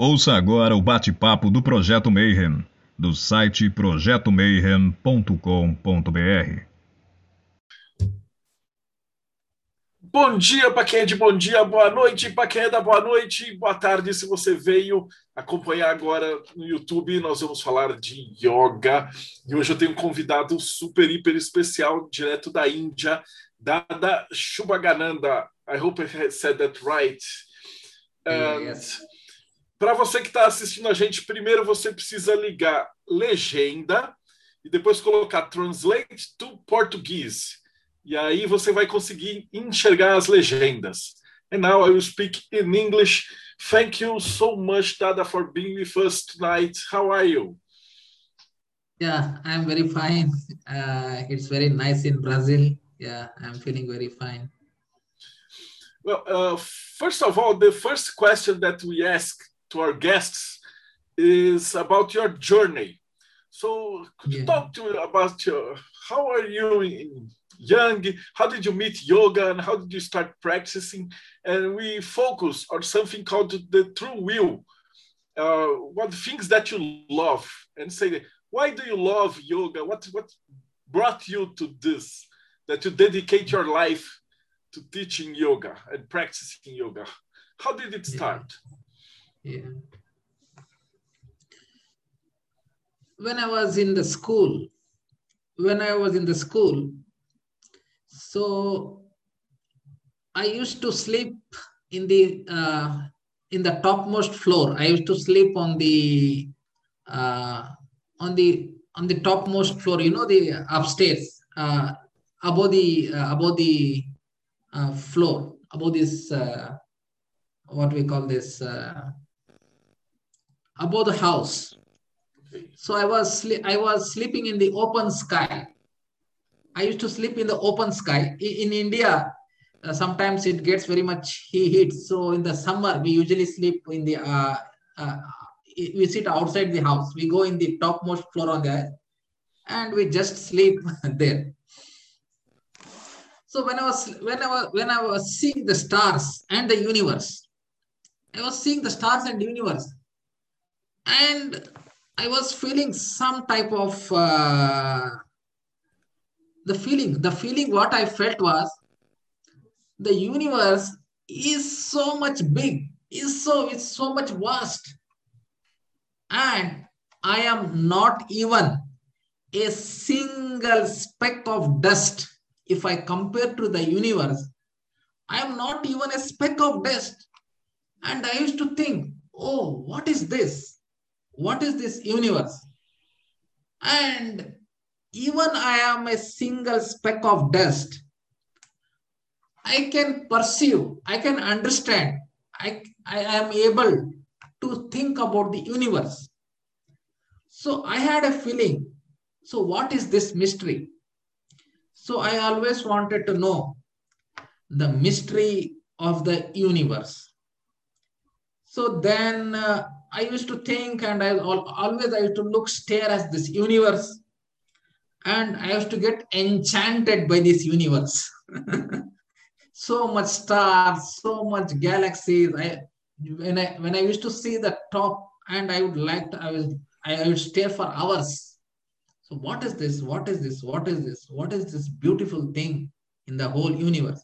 Ouça agora o bate-papo do Projeto Mayhem, do site projetomayhem.com.br. Bom dia para quem é de bom dia, boa noite para quem é da boa noite, boa tarde se você veio acompanhar agora no YouTube. Nós vamos falar de yoga e hoje eu tenho um convidado super, hiper especial, direto da Índia, Dada Shubhagananda. I hope I said that right. Yes. Para você que está assistindo a gente, primeiro você precisa ligar legenda e depois colocar translate to português. E aí você vai conseguir enxergar as legendas. And now I will speak in English. Thank you so much, Dada, for being with us tonight. How are you? Yeah, I'm very fine. Uh, it's very nice in Brazil. Yeah, I'm feeling very fine. Well, uh, first of all, the first question that we ask to our guests is about your journey. So, could you talk to me about your, how are you in young? How did you meet yoga and how did you start practicing? And we focus on something called the true will. Uh, what things that you love and say, why do you love yoga? What what brought you to this? That you dedicate your life to teaching yoga and practicing yoga. How did it start? Yeah. When I was in the school, when I was in the school, so I used to sleep in the uh, in the topmost floor. I used to sleep on the uh, on the on the topmost floor. You know the upstairs uh, above the uh, above the uh, floor above this uh, what we call this uh, above the house. So I was I was sleeping in the open sky. I used to sleep in the open sky. I- In India, uh, sometimes it gets very much heat. So in the summer, we usually sleep in the uh, uh, we sit outside the house. We go in the topmost floor on the and we just sleep there. So when I was when I was when I was seeing the stars and the universe, I was seeing the stars and universe, and I was feeling some type of uh, the feeling. The feeling what I felt was the universe is so much big, is so it's so much vast, and I am not even a single speck of dust. If I compare to the universe, I am not even a speck of dust. And I used to think, oh, what is this? What is this universe? And even I am a single speck of dust. I can perceive, I can understand, I, I am able to think about the universe. So I had a feeling. So, what is this mystery? So, I always wanted to know the mystery of the universe. So then uh, I used to think, and I always I used to look, stare at this universe, and I used to get enchanted by this universe. so much stars, so much galaxies. I when I when I used to see the top, and I would like to, I was I would stare for hours. So what is this? What is this? What is this? What is this beautiful thing in the whole universe?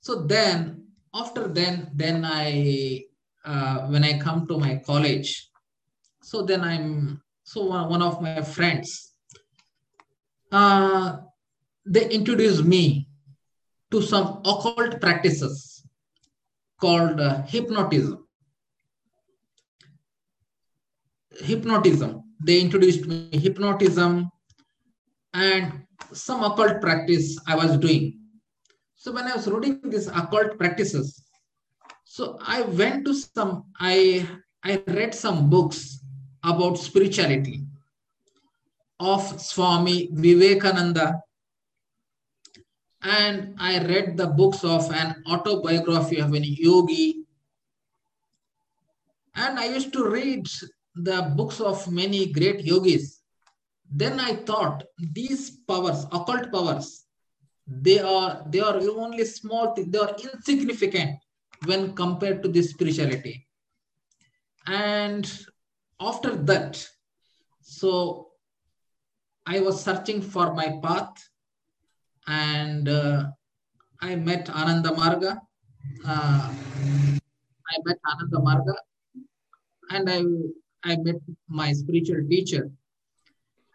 So then, after then, then I uh, when I come to my college, so then I'm so one, one of my friends, uh, they introduced me to some occult practices called uh, hypnotism. Hypnotism. They introduced me hypnotism and some occult practice I was doing. So when I was reading these occult practices, so I went to some, I I read some books about spirituality of Swami Vivekananda. And I read the books of an autobiography of an yogi. And I used to read the books of many great yogis. Then I thought these powers, occult powers, they are they are only small they are insignificant when compared to this spirituality. And after that, so I was searching for my path and uh, I met Ananda Marga. Uh, I met Ananda Marga and I, I met my spiritual teacher.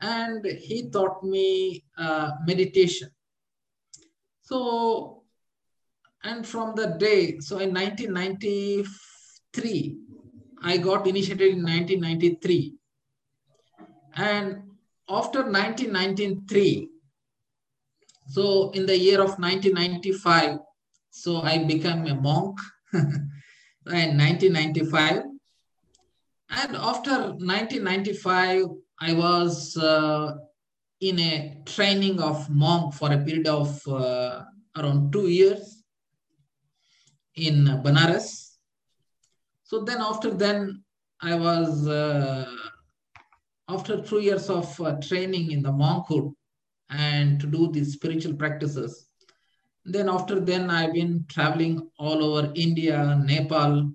And he taught me uh, meditation. So, and from the day, so in 1993, I got initiated in 1993. And after 1993, so in the year of 1995, so I became a monk in 1995. And after 1995, I was uh, in a training of monk for a period of uh, around two years in Banaras. So then after then, I was, uh, after two years of uh, training in the monkhood and to do these spiritual practices, then after then I've been traveling all over India, Nepal,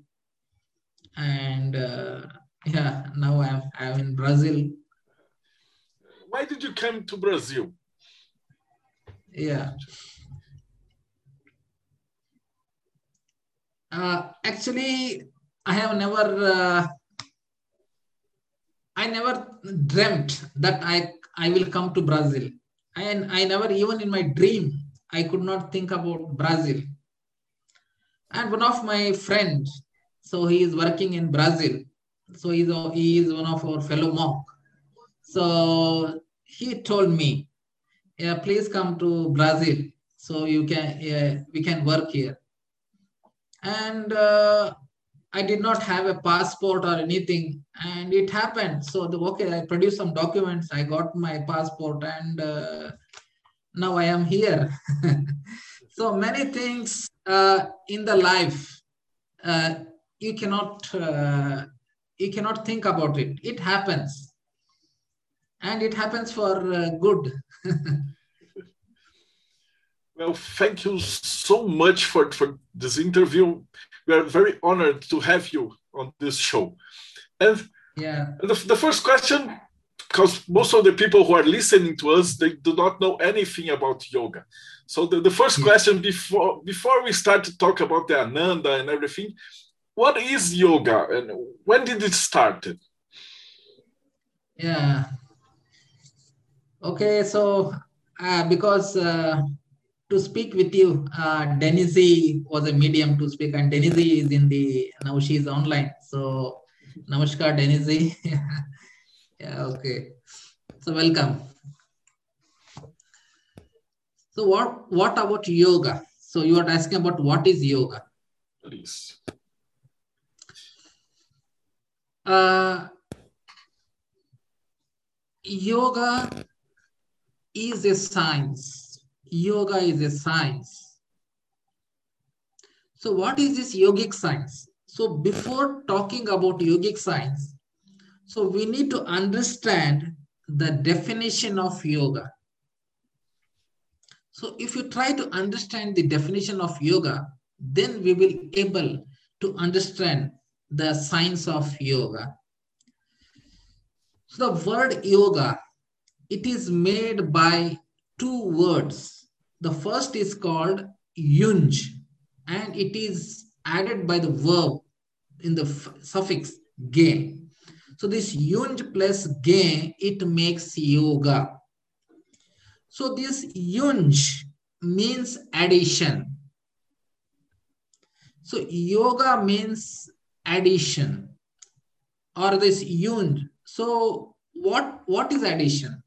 and uh, yeah, now I'm, I'm in Brazil. Why did you come to Brazil? Yeah. Uh, actually, I have never, uh, I never dreamt that I I will come to Brazil, and I never even in my dream I could not think about Brazil. And one of my friends, so he is working in Brazil, so he's a, he is one of our fellow monk. So he told me, yeah, please come to Brazil, so you can yeah, we can work here and uh, I did not have a passport or anything, and it happened. So the okay, I produced some documents. I got my passport, and uh, now I am here. so many things uh, in the life uh, you cannot uh, you cannot think about it. It happens, and it happens for uh, good. Well, thank you so much for, for this interview. We are very honored to have you on this show. And yeah, the, the first question, because most of the people who are listening to us, they do not know anything about yoga. So the, the first Yeah. question before before we start to talk about the Ananda and everything, what is yoga and when did it start? Yeah. Okay, so uh, because uh, to speak with you, uh, Denise was a medium to speak, and Denise is in the now she is online. So, Namaskar, Denise. yeah, okay. So, welcome. So, what what about yoga? So, you are asking about what is yoga? Please. Uh, yoga is a science. Yoga is a science. So, what is this yogic science? So, before talking about yogic science, so we need to understand the definition of yoga. So, if you try to understand the definition of yoga, then we will able to understand the science of yoga. So the word yoga, it is made by two words. The first is called yunj, and it is added by the verb in the suffix ge. So this yunj plus ge, it makes yoga. So this yunj means addition. So yoga means addition or this yunj. So what, what is addition?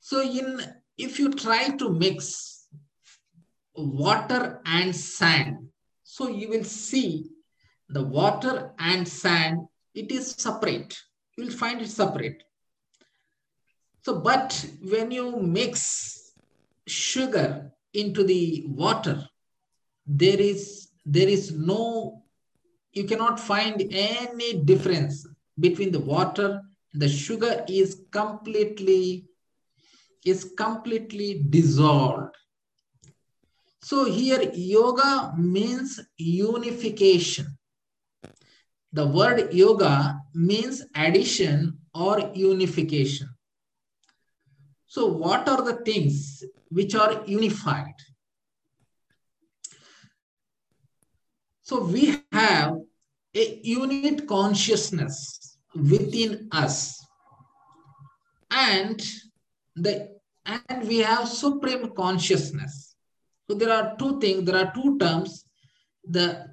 So in if you try to mix water and sand, so you will see the water and sand, it is separate. You will find it separate. So, but when you mix sugar into the water, there is there is no you cannot find any difference between the water the sugar is completely is completely dissolved so here yoga means unification the word yoga means addition or unification. So, what are the things which are unified? So, we have a unit consciousness within us, and the and we have supreme consciousness. So, there are two things, there are two terms the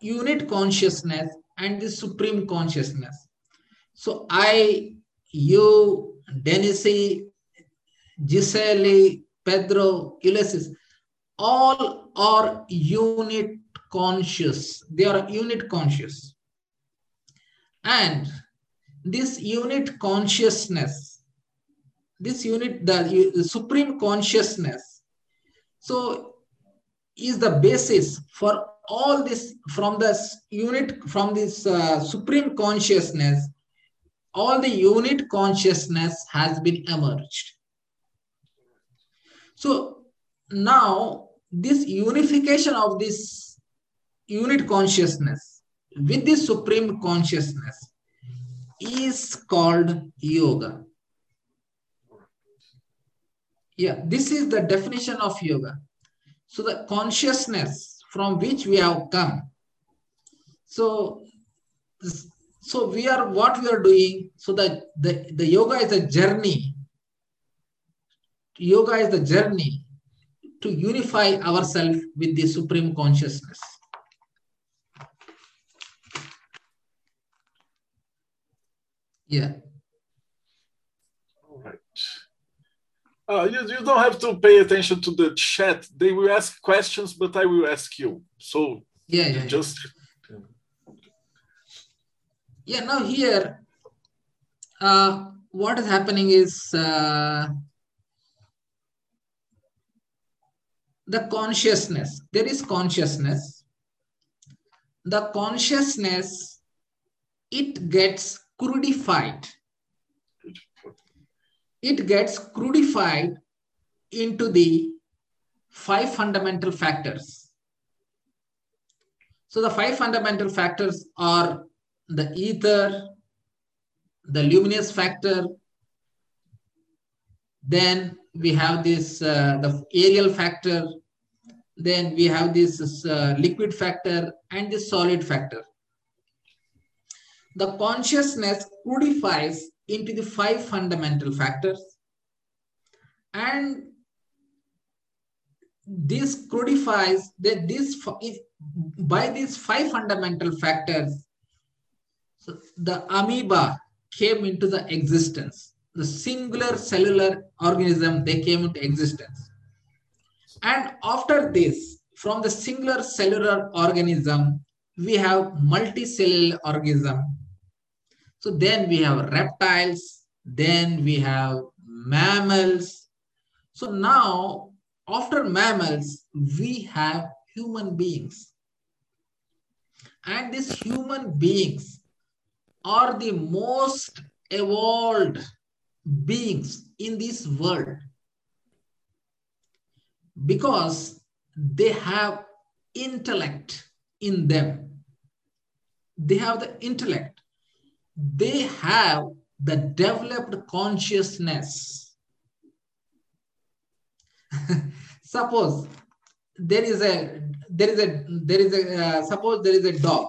unit consciousness and the supreme consciousness. So I, you, Denisi, Gisele, Pedro, Ulysses, all are unit conscious. They are unit conscious. And this unit consciousness, this unit, the, the supreme consciousness, so is the basis for all this from this unit from this uh, supreme consciousness all the unit consciousness has been emerged. So now this unification of this unit consciousness with the supreme consciousness is called yoga yeah this is the definition of yoga so the consciousness from which we have come. So, so we are what we are doing. So that the, the yoga is a journey. Yoga is the journey to unify ourselves with the supreme consciousness. Yeah. All right. Uh, you, you don't have to pay attention to the chat. They will ask questions, but I will ask you. So yeah, yeah just yeah. Now here, uh, what is happening is uh, the consciousness. There is consciousness. The consciousness it gets crudified it gets crudified into the five fundamental factors. So the five fundamental factors are the ether, the luminous factor, then we have this uh, the aerial factor, then we have this uh, liquid factor and the solid factor. The consciousness crudifies into the five fundamental factors. And this crudifies that this by these five fundamental factors, so the amoeba came into the existence. The singular cellular organism, they came into existence. And after this, from the singular cellular organism, we have multicellular organism so then we have reptiles, then we have mammals. So now, after mammals, we have human beings. And these human beings are the most evolved beings in this world because they have intellect in them. They have the intellect they have the developed consciousness. suppose there is a there is a there is a uh, suppose there is a dog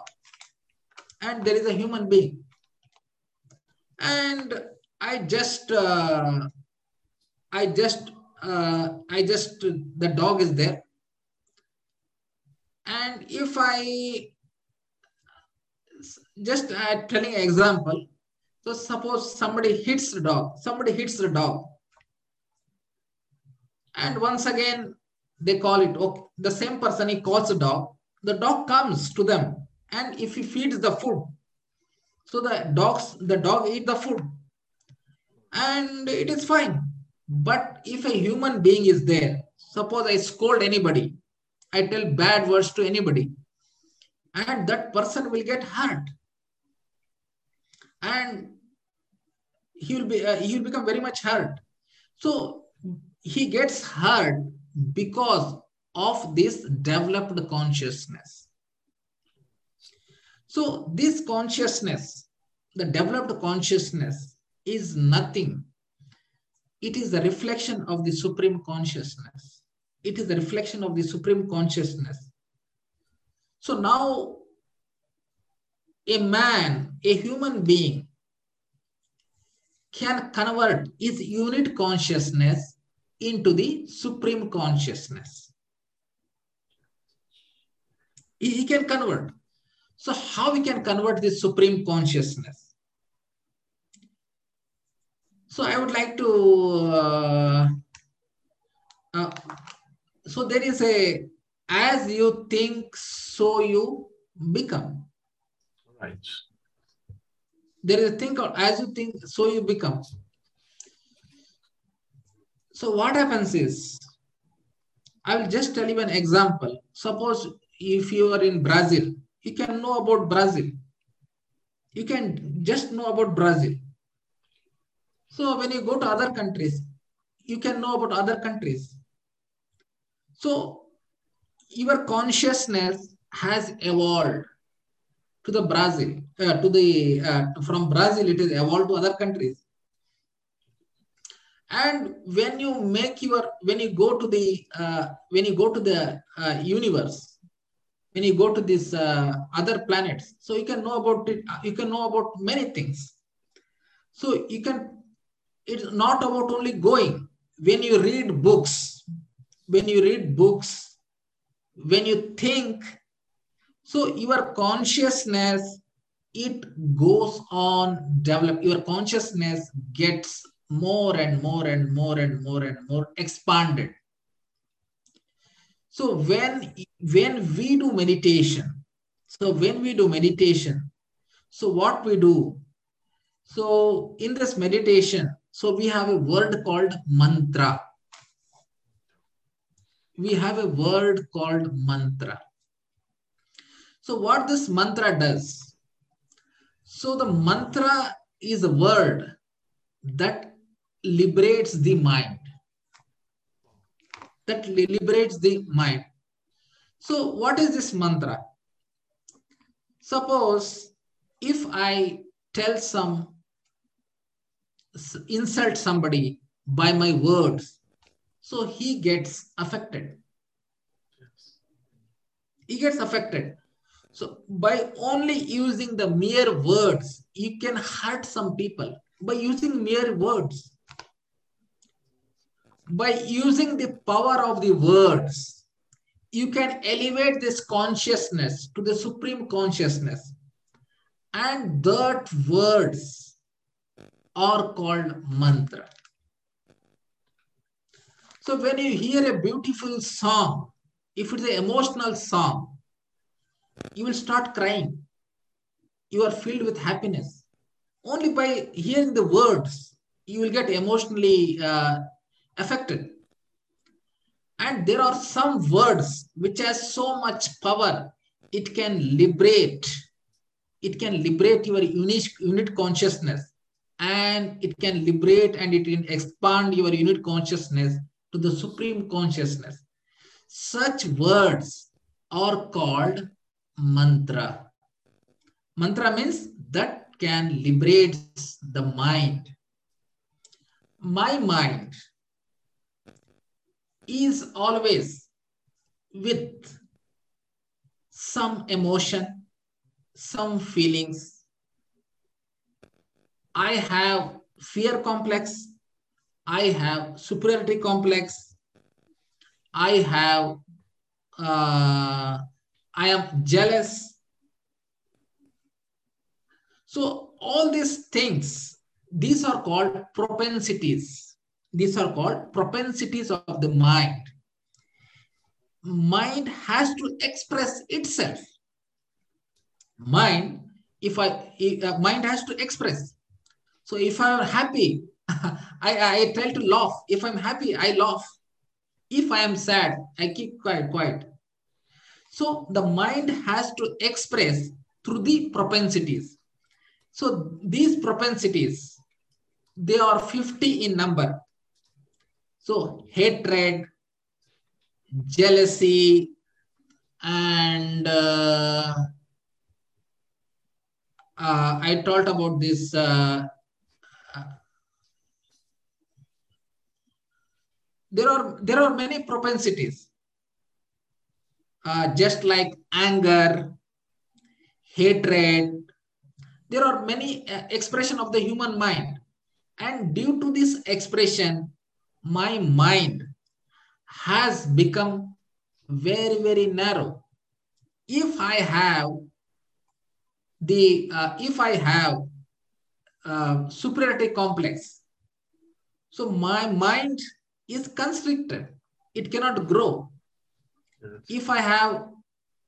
and there is a human being and i just uh, i just uh, i just the dog is there and if i just uh, telling example. So suppose somebody hits the dog, somebody hits the dog. And once again, they call it, okay, the same person, he calls the dog. The dog comes to them. And if he feeds the food, so the dogs, the dog eat the food. And it is fine. But if a human being is there, suppose I scold anybody, I tell bad words to anybody, and that person will get hurt and he will be uh, he will become very much hurt so he gets hurt because of this developed consciousness So this consciousness, the developed consciousness is nothing. It is the reflection of the supreme consciousness. It is the reflection of the supreme consciousness. So now a man, a human being can convert his unit consciousness into the supreme consciousness. He can convert. So how we can convert this supreme consciousness? So I would like to, uh, uh, so there is a, as you think, so you become. Right. There is a thing called, as you think, so you become. So what happens is, I will just tell you an example. Suppose if you are in Brazil, you can know about Brazil. You can just know about Brazil. So when you go to other countries, you can know about other countries. So your consciousness has evolved to the Brazil, uh, to the uh, from Brazil, it is evolved to other countries. And when you make your, when you go to the, uh, when you go to the uh, universe, when you go to these uh, other planets, so you can know about it. You can know about many things. So you can. It's not about only going. When you read books, when you read books, when you think so your consciousness, it goes on develop. Your consciousness gets more and more and more and more and more expanded. So when when we do meditation, so when we do meditation, so what we do, so in this meditation, so we have a word called mantra. We have a word called mantra. So what this mantra does? So the mantra is a word that liberates the mind. That liberates the mind. So what is this mantra? Suppose if I tell some, insult somebody by my words, so he gets affected. He gets affected. So by only using the mere words, you can hurt some people by using mere words. By using the power of the words, you can elevate this consciousness to the supreme consciousness. And that words are called mantra. So when you hear a beautiful song, if it's an emotional song, you will start crying. You are filled with happiness. Only by hearing the words, you will get emotionally uh, affected. And there are some words which has so much power, it can liberate. It can liberate your unique unit consciousness and it can liberate and it can expand your unit consciousness to the supreme consciousness. Such words are called mantra. Mantra means that can liberate the mind. My mind is always with some emotion, some feelings. I have fear complex. I have superiority complex. I have uh, I am jealous. So all these things, these are called propensities. These are called propensities of the mind. Mind has to express itself. Mind, if I, if, uh, mind has to express. So if I'm happy, I, I try to laugh. If I'm happy, I laugh. If I am sad, I keep quiet, quiet. So the mind has to express through the propensities. So these propensities, they are 50 in number. So hatred, jealousy, and uh, uh, I talked about this. Uh, uh, there are there are many propensities, uh, just like anger, hatred. There are many uh, expression of the human mind, and due to this expression, my mind has become very very narrow. If I have the uh, if I have uh, superiority complex, so my mind is constricted. It cannot grow. If I have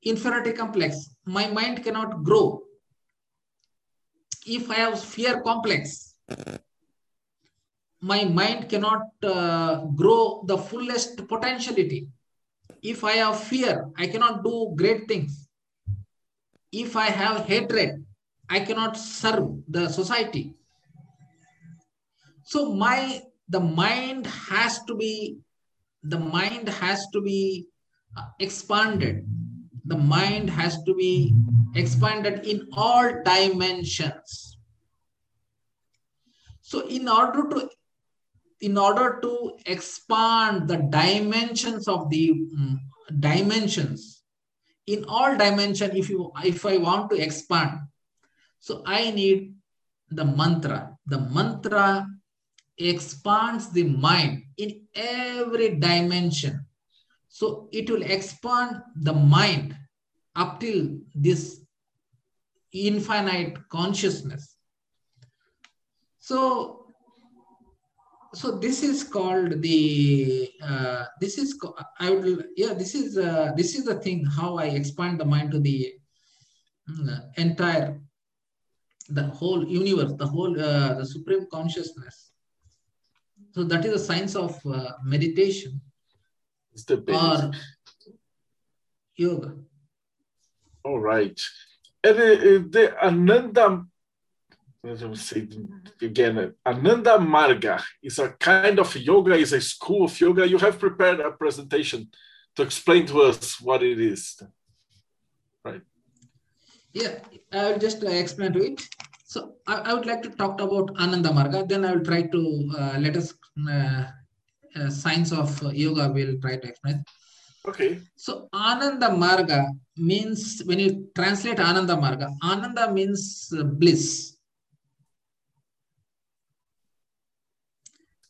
inferiority complex, my mind cannot grow. If I have fear complex, my mind cannot uh, grow the fullest potentiality. If I have fear, I cannot do great things. If I have hatred, I cannot serve the society. So my the mind has to be the mind has to be expanded. The mind has to be expanded in all dimensions. So in order to in order to expand the dimensions of the mm, dimensions in all dimension if you if i want to expand so i need the mantra the mantra expands the mind in every dimension so it will expand the mind up till this infinite consciousness. So so this is called the uh, this is i would yeah this is uh, this is the thing how i expand the mind to the mm, entire the whole universe the whole uh, the supreme consciousness. So that is the science of uh, meditation It's the base. or yoga All right. And uh, uh, the Ananda, let me say again, Ananda Marga is a kind of yoga, is a school of yoga. You have prepared a presentation to explain to us what it is. Right. Yeah, I will just uh, explain to it. So I, I would like to talk about Ananda Marga. Then I will try to uh, let us uh, uh, science of yoga. Will try to explain. Okay. So Ananda Marga means when you translate Ananda Marga, Ananda means uh, bliss,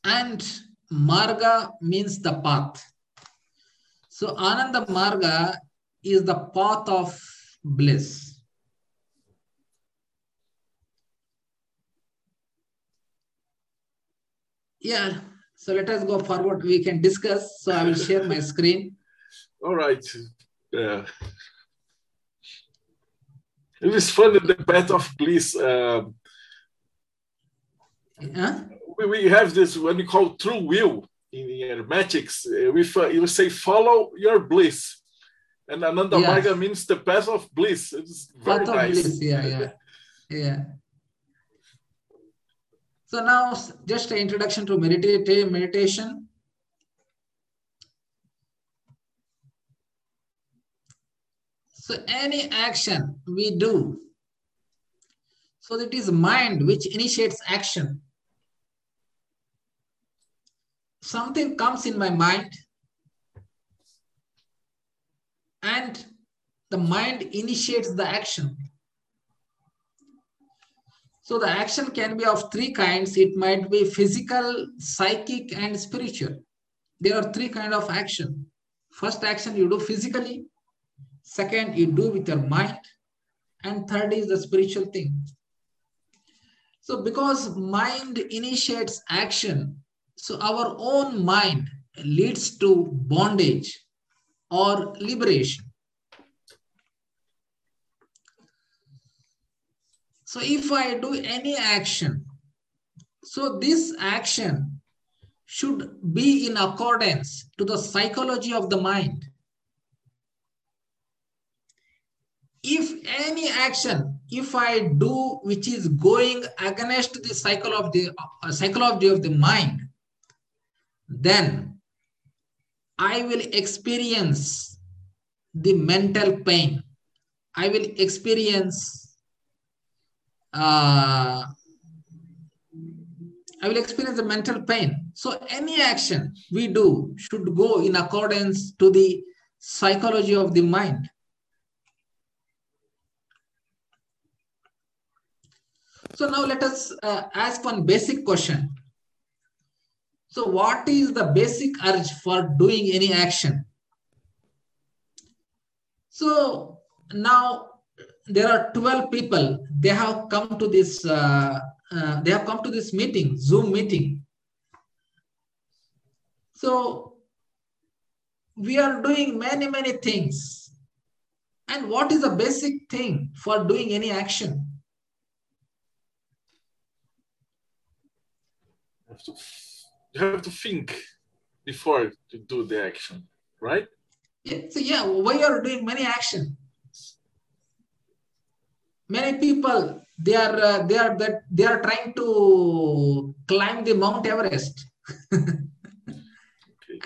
and Marga means the path. So Ananda Marga is the path of bliss. Yeah, so let us go forward. We can discuss. So I will share my screen. All right. Yeah. It is funny the path of bliss. Um, Huh? we, we have this what we call true will in hermetics. We, uh, you say follow your bliss, and Ananda Yeah. Marga means the path of bliss. It's very Path nice. bliss. Yeah, yeah, yeah. So now just an introduction to meditative meditation. So any action we do, so it is mind which initiates action. Something comes in my mind and the mind initiates the action. So the action can be of three kinds. It might be physical, psychic, and spiritual. There are three kind of action. First action you do physically. Second, you do with your mind. And third is the spiritual thing. So because mind initiates action, so our own mind leads to bondage or liberation. So if I do any action, so this action should be in accordance to the psychology of the mind. If any action, if I do which is going against the cycle of the uh, psychology of the mind, then I will experience the mental pain. I will experience uh, I will experience the mental pain. So any action we do should go in accordance to the psychology of the mind. So now let us uh, ask one basic question. So what is the basic urge for doing any action? So now there are 12 people, they have come to this, uh, uh, they have come to this meeting, Zoom meeting. So we are doing many, many things. And what is the basic thing for doing any action? You have to, you have to think before to do the action, right? Yeah, so yeah, why are you doing many action? Many people they are uh, they are that they are trying to climb the Mount Everest,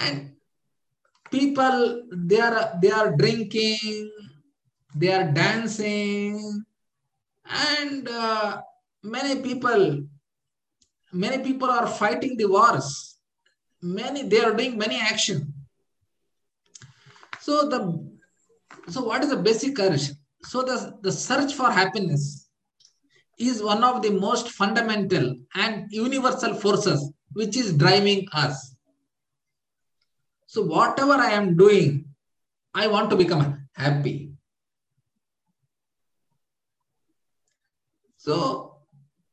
and people they are they are drinking, they are dancing, and uh, many people many people are fighting the wars. Many they are doing many action. So the so what is the basic urge? So the, the search for happiness is one of the most fundamental and universal forces which is driving us. So whatever I am doing, I want to become happy. So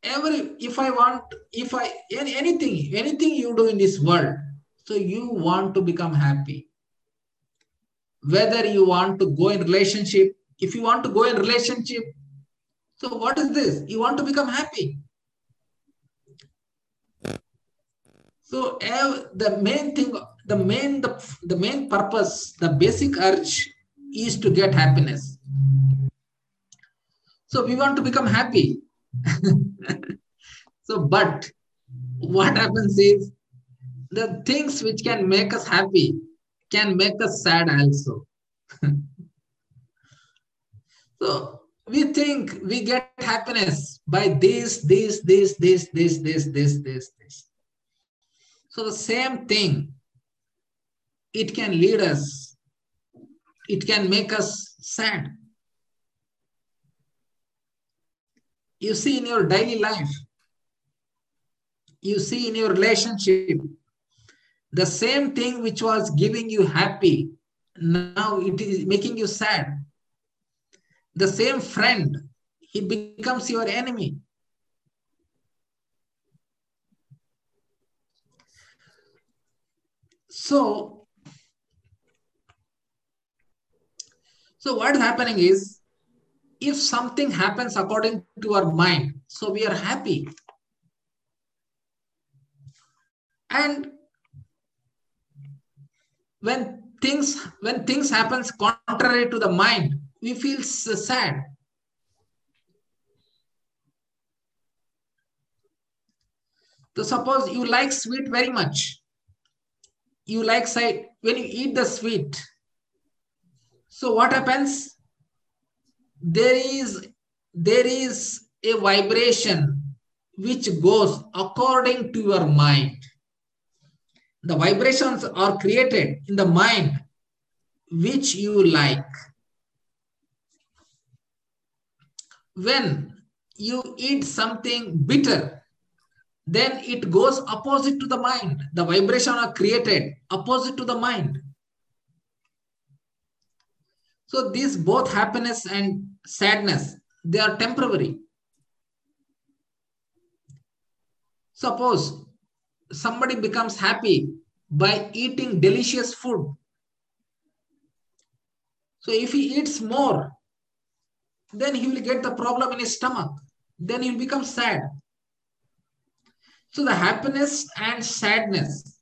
every if I want, if I any, anything, anything you do in this world, so you want to become happy whether you want to go in relationship if you want to go in relationship so what is this? You want to become happy. So the main thing the main the, the main purpose the basic urge is to get happiness. So we want to become happy. So but what happens is the things which can make us happy can make us sad also. so we think we get happiness by this, this, this, this, this, this, this, this, this. So the same thing, it can lead us, it can make us sad. You see in your daily life, you see in your relationship, the same thing which was giving you happy now it is making you sad the same friend he becomes your enemy. So so what is happening is if something happens according to our mind so we are happy. And when things when things happens contrary to the mind we feel sad. So suppose you like sweet very much. You like side when you eat the sweet so what happens? There is there is a vibration which goes according to your mind. The vibrations are created in the mind which you like. When you eat something bitter, then it goes opposite to the mind. The vibration are created opposite to the mind. So these both happiness and sadness, they are temporary. Suppose somebody becomes happy by eating delicious food. So if he eats more, then he will get the problem in his stomach. Then he will become sad. So the happiness and sadness,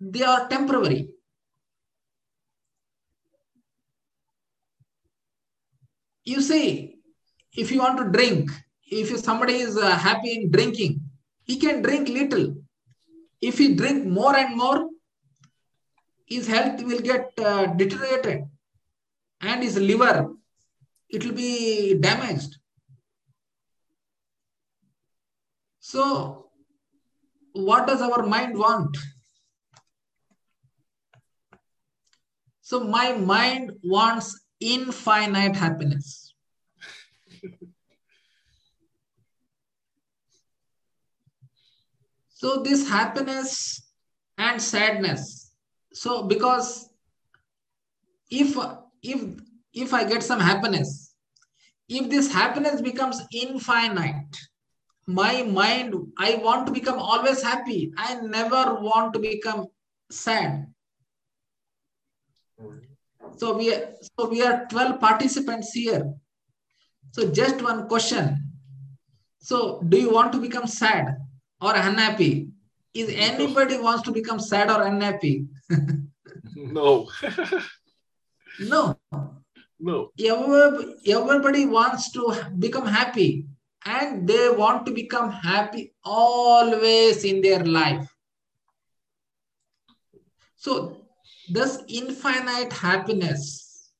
they are temporary. You see, if you want to drink, if somebody is uh, happy in drinking, he can drink little. If he drink more and more, his health will get uh, deteriorated and his liver, it will be damaged. So, what does our mind want? So, my mind wants infinite happiness. so, this happiness and sadness. So, because if if if I get some happiness, if this happiness becomes infinite, my mind, I want to become always happy. I never want to become sad. So we are, so we are 12 participants here. So just one question. So do you want to become sad or unhappy? Is anybody wants to become sad or unhappy? no. no. No. Everybody wants to become happy and they want to become happy always in their life. So, this infinite happiness,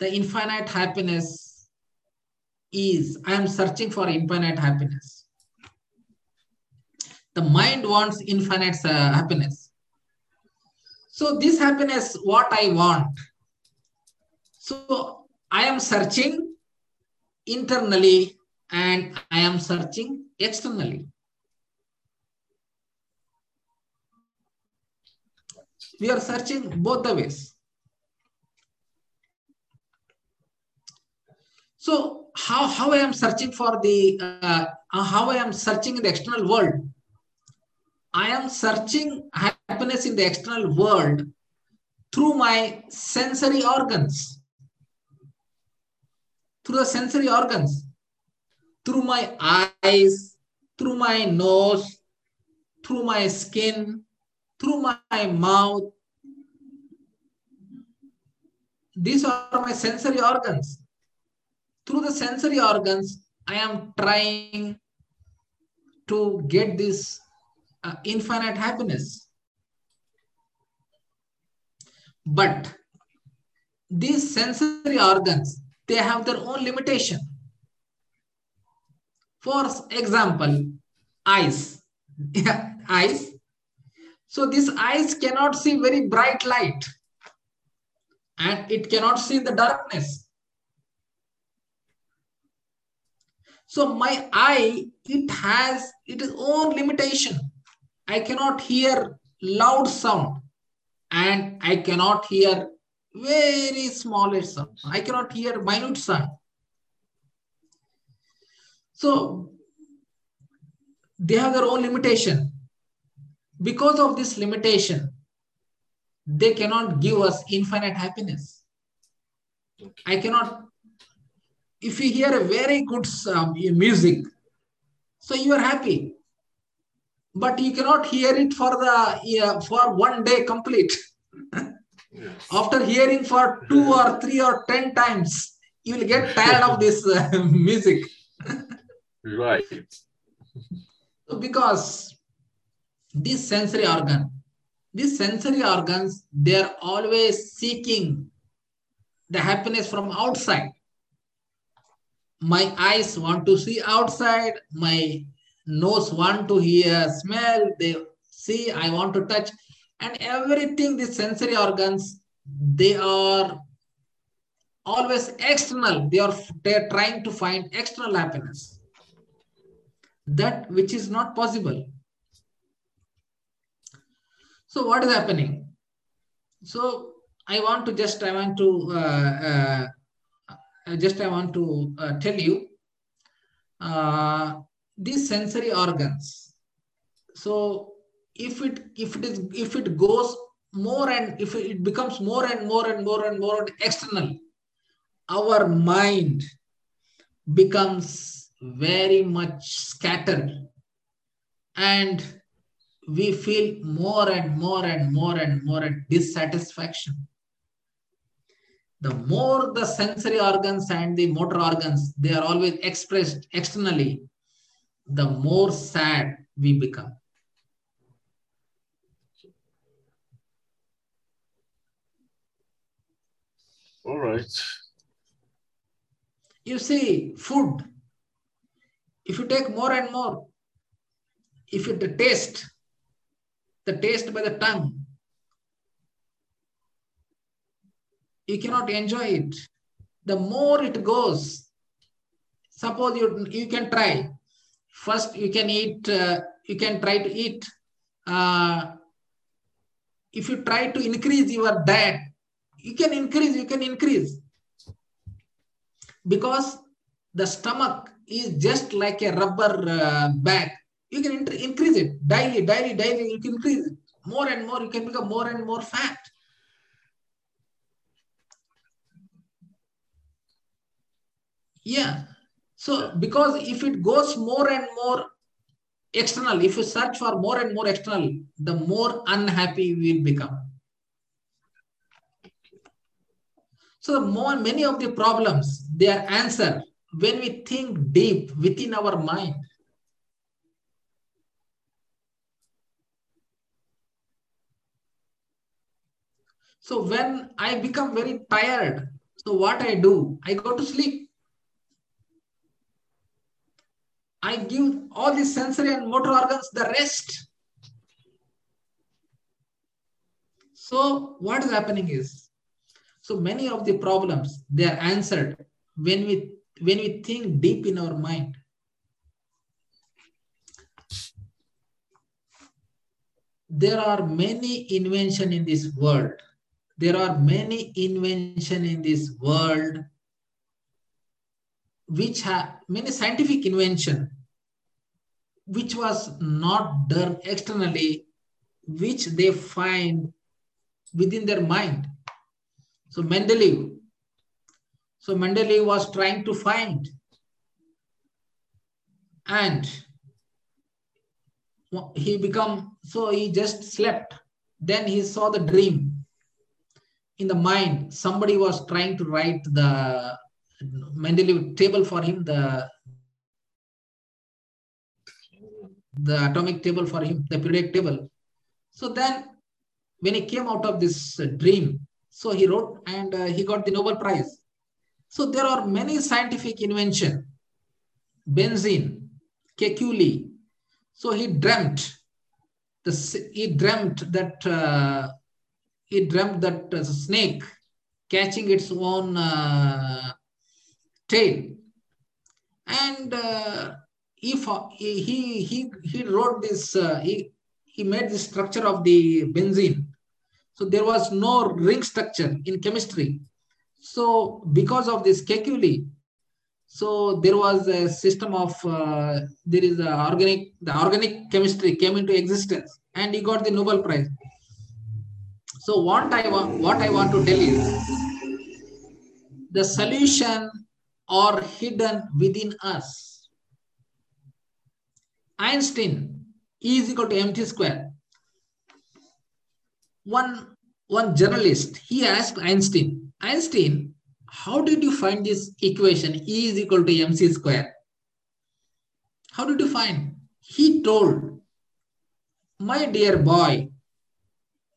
the infinite happiness is, I am searching for infinite happiness. The mind wants infinite uh, happiness. So, this happiness, what I want. So, I am searching internally and I am searching externally. We are searching both the ways. So how, how I am searching for the, uh, how I am searching in the external world. I am searching happiness in the external world through my sensory organs. Through the sensory organs through my eyes, through my nose, through my skin, through my mouth. These are my sensory organs. Through the sensory organs, I am trying to get this uh, infinite happiness. But these sensory organs, they have their own limitation. For example, eyes. eyes. So this eyes cannot see very bright light and it cannot see the darkness. So my eye, it has its own limitation. I cannot hear loud sound and I cannot hear very small sound. I cannot hear minute sound. So they have their own limitation. Because of this limitation, they cannot give us infinite happiness. I cannot, if you hear a very good um, music, so you are happy. But you cannot hear it for the for one day complete. After hearing for two or three or ten times, you will get tired of this uh, music. Right. because this sensory organ, these sensory organs, they're always seeking the happiness from outside. My eyes want to see outside, my nose want to hear, smell, they see, I want to touch, and everything, these sensory organs, they are always external. They are they're trying to find external happiness that which is not possible. So what is happening? So I want to just, I want to, uh, uh, just I want to uh, tell you, uh, these sensory organs. So if it, if it is, if it goes more and if it becomes more and more and more and more external, our mind becomes very much scattered and we feel more and more and more and more dissatisfaction. The more the sensory organs and the motor organs they are always expressed externally the more sad we become all right you see food if you take more and more, if you taste, the taste by the tongue, you cannot enjoy it. The more it goes, suppose you, you can try. First, you can eat, uh, you can try to eat. Uh, if you try to increase your diet, you can increase, you can increase. Because the stomach is just like a rubber uh, bag. You can increase it daily, daily, daily. You can increase it more and more. You can become more and more fat. Yeah. So because if it goes more and more external, if you search for more and more external, the more unhappy we will become. So more many of the problems, they are answered when we think deep within our mind. So when I become very tired, so what I do, I go to sleep. I give all the sensory and motor organs the rest. So what is happening is, so many of the problems, they are answered when we, when we think deep in our mind. There are many invention in this world. There are many invention in this world which have many scientific invention which was not done externally, which they find within their mind. So Mendeleev, so Mendeleev was trying to find and he become, so he just slept. Then he saw the dream in the mind. Somebody was trying to write the Mendeleev table for him, the the atomic table for him, the periodic table. So then when he came out of this dream, so he wrote and uh, he got the Nobel Prize. So there are many scientific invention, benzene, Kekulé. So he dreamt, the, he dreamt that uh, he dreamt that uh, snake catching its own uh, tail. And uh, if he he he wrote this uh, he he made the structure of the benzene so there was no ring structure in chemistry. So because of this Kekulé so there was a system of uh, there is a organic the organic chemistry came into existence and he got the nobel prize. So what i want what i want to tell is the solution are hidden within us. Einstein E is equal to mc square. One, one journalist, he asked Einstein, Einstein, how did you find this equation E is equal to mc square? How did you find? He told, my dear boy,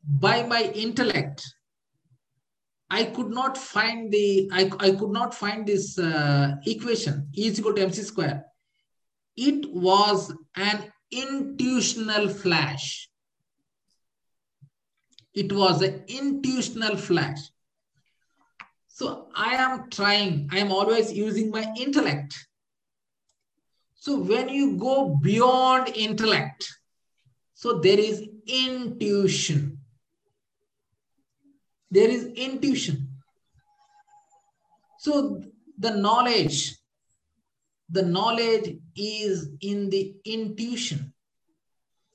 by my intellect, I could not find the I, I could not find this uh, equation E is equal to mc square it was an intuitional flash. It was an intuitional flash. So I am trying, I am always using my intellect. So when you go beyond intellect, so there is intuition. There is intuition. So the knowledge the knowledge is in the intuition.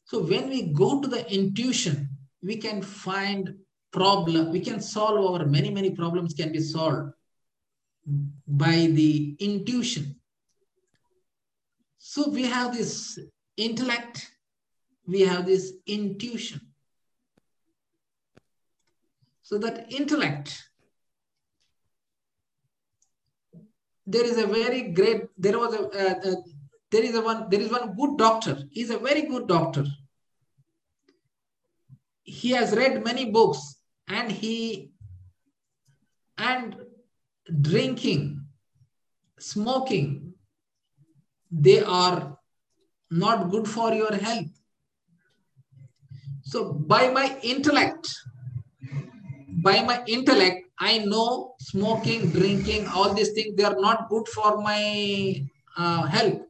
So when we go to the intuition, we can find problem, we can solve our many, many problems can be solved by the intuition. So we have this intellect, we have this intuition. So that intellect there is a very great there was a uh, uh, there is a one there is one good doctor he's a very good doctor he has read many books and he and drinking smoking they are not good for your health. So by my intellect, by my intellect, I know smoking, drinking, all these things, they are not good for my uh, health.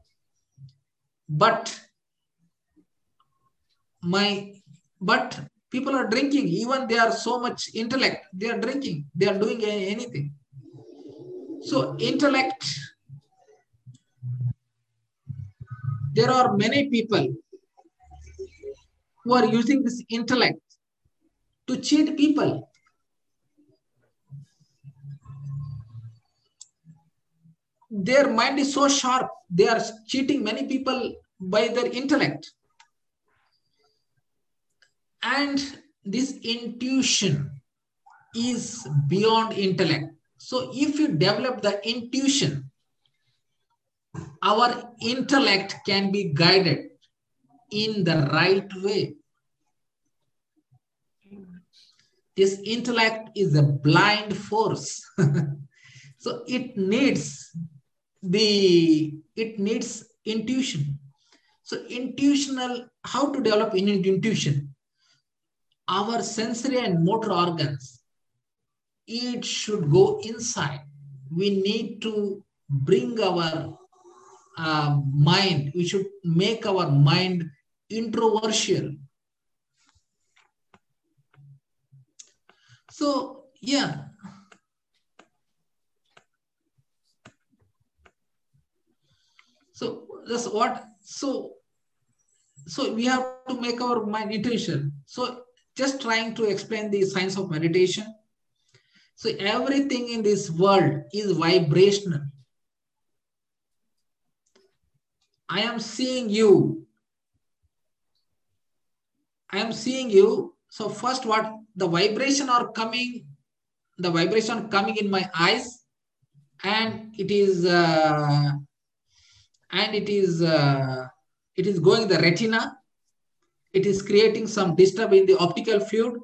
But my but people are drinking, even they are so much intellect, they are drinking, they are doing anything. So intellect, there are many people who are using this intellect to cheat people. Their mind is so sharp, they are cheating many people by their intellect. And this intuition is beyond intellect. So if you develop the intuition, our intellect can be guided in the right way. This intellect is a blind force. so it needs the it needs intuition. So intuitional, how to develop in intuition? Our sensory and motor organs, it should go inside. We need to bring our uh, mind, we should make our mind introversial. So, yeah. So that's what, so, so we have to make our mind intuition. So just trying to explain the science of meditation. So everything in this world is vibrational. I am seeing you. I am seeing you. So first what the vibration are coming, the vibration coming in my eyes and it is, uh, and it is, uh, it is going the retina. It is creating some disturb in the optical fluid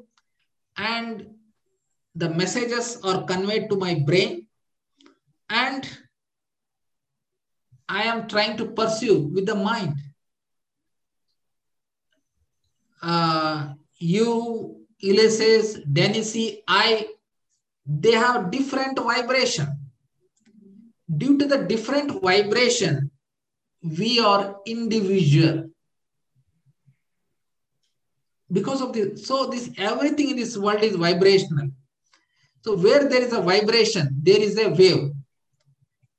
and the messages are conveyed to my brain and I am trying to pursue with the mind. Uh, you, Ulysses, Denisi, I, they have different vibration. Due to the different vibration, we are individual. Because of this, so this everything in this world is vibrational. So where there is a vibration, there is a wave.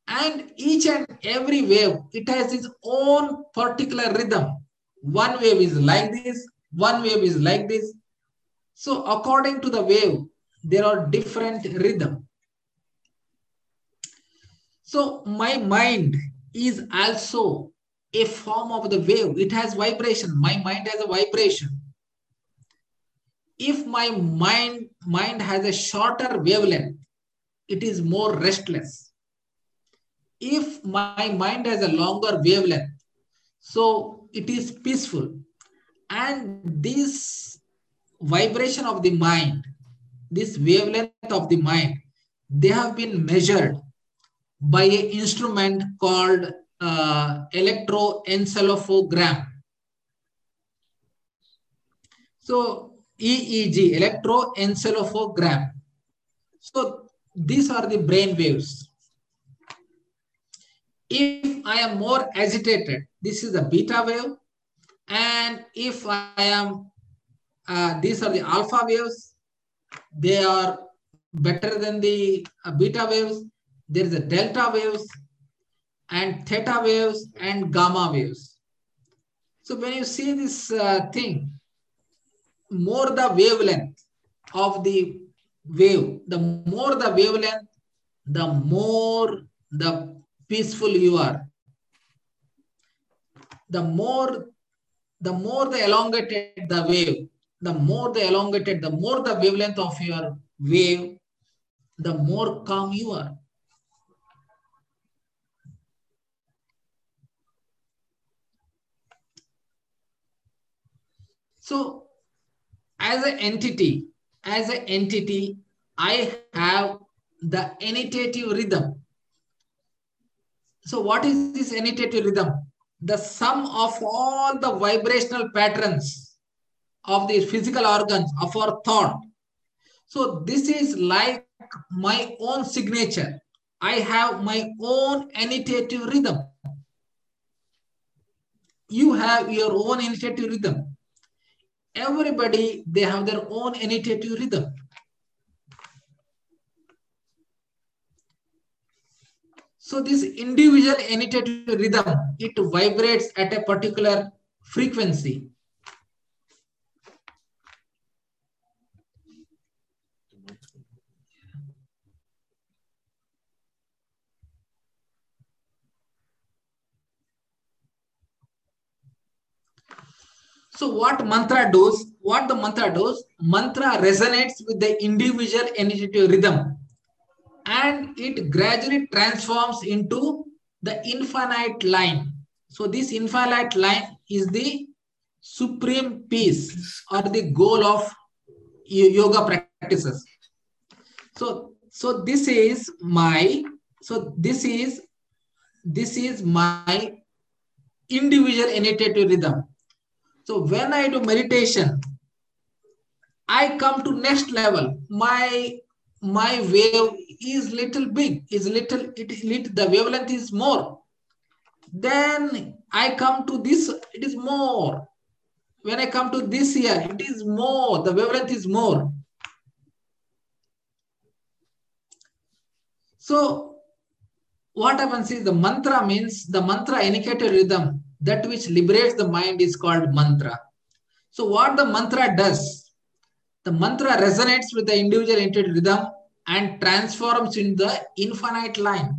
And each and every wave it has its own particular rhythm. One wave is like this one wave is like this. So according to the wave there are different rhythm. So my mind is also a form of the wave. It has vibration. My mind has a vibration if my mind mind has a shorter wavelength it is more restless if my mind has a longer wavelength, so it is peaceful. And this vibration of the mind, this wavelength of the mind, they have been measured by an instrument called uh, electroencephalogram. So EEG, electroencephalogram. So these are the brain waves. If I am more agitated, this is the beta wave. And if I am, uh, these are the alpha waves, they are better than the uh, beta waves. There is a delta waves and theta waves and gamma waves. So when you see this uh, thing, more the wavelength of the wave, the more the wavelength, the more the peaceful you are. The more the more the elongated the wave the more the elongated the more the wavelength of your wave the more calm you are. So as an entity as an entity i have the annotative rhythm so what is this annotative rhythm? the sum of all the vibrational patterns of the physical organs of our thought. So this is like my own signature. I have my own annotative rhythm. You have your own annotative rhythm. Everybody, they have their own annotative rhythm. So this individual annotative rhythm, it vibrates at a particular frequency. So what mantra does, what the mantra does, mantra resonates with the individual annotative rhythm and it gradually transforms into the infinite line. So this infinite line is the supreme peace or the goal of yoga practices. So, so this is my, so this is, this is my individual annotative rhythm. So when I do meditation, I come to next level. My my wave is little big, is little, it the wavelength is more. Then I come to this, it is more. When I come to this here, it is more, the wavelength is more. So what happens is the mantra means the mantra indicator rhythm, that which liberates the mind is called mantra. So what the mantra does, the mantra resonates with the individual entered rhythm and transforms in the infinite line.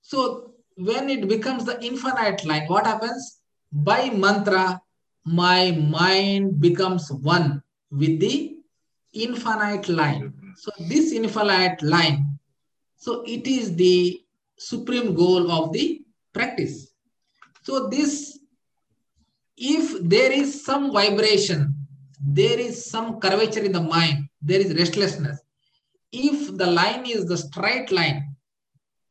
So when it becomes the infinite line, what happens? By mantra, my mind becomes one with the infinite line. So this infinite line, so it is the supreme goal of the practice. So this, if there is some vibration there is some curvature in the mind, there is restlessness. If the line is the straight line,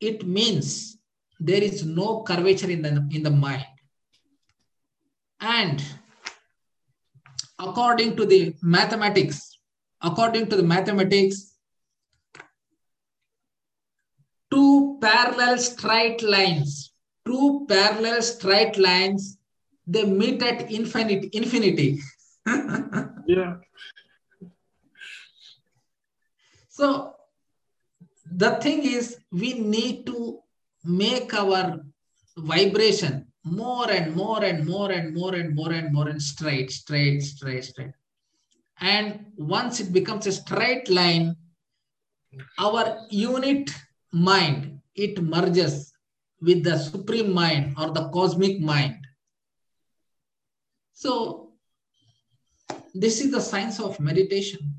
it means there is no curvature in the, in the mind. And according to the mathematics, according to the mathematics, two parallel straight lines, two parallel straight lines, they meet at infinite, infinity yeah. So the thing is, we need to make our vibration more and more and more and more and more and more and straight, straight, straight, straight. And once it becomes a straight line, our unit mind, it merges with the supreme mind or the cosmic mind. So this is the science of meditation.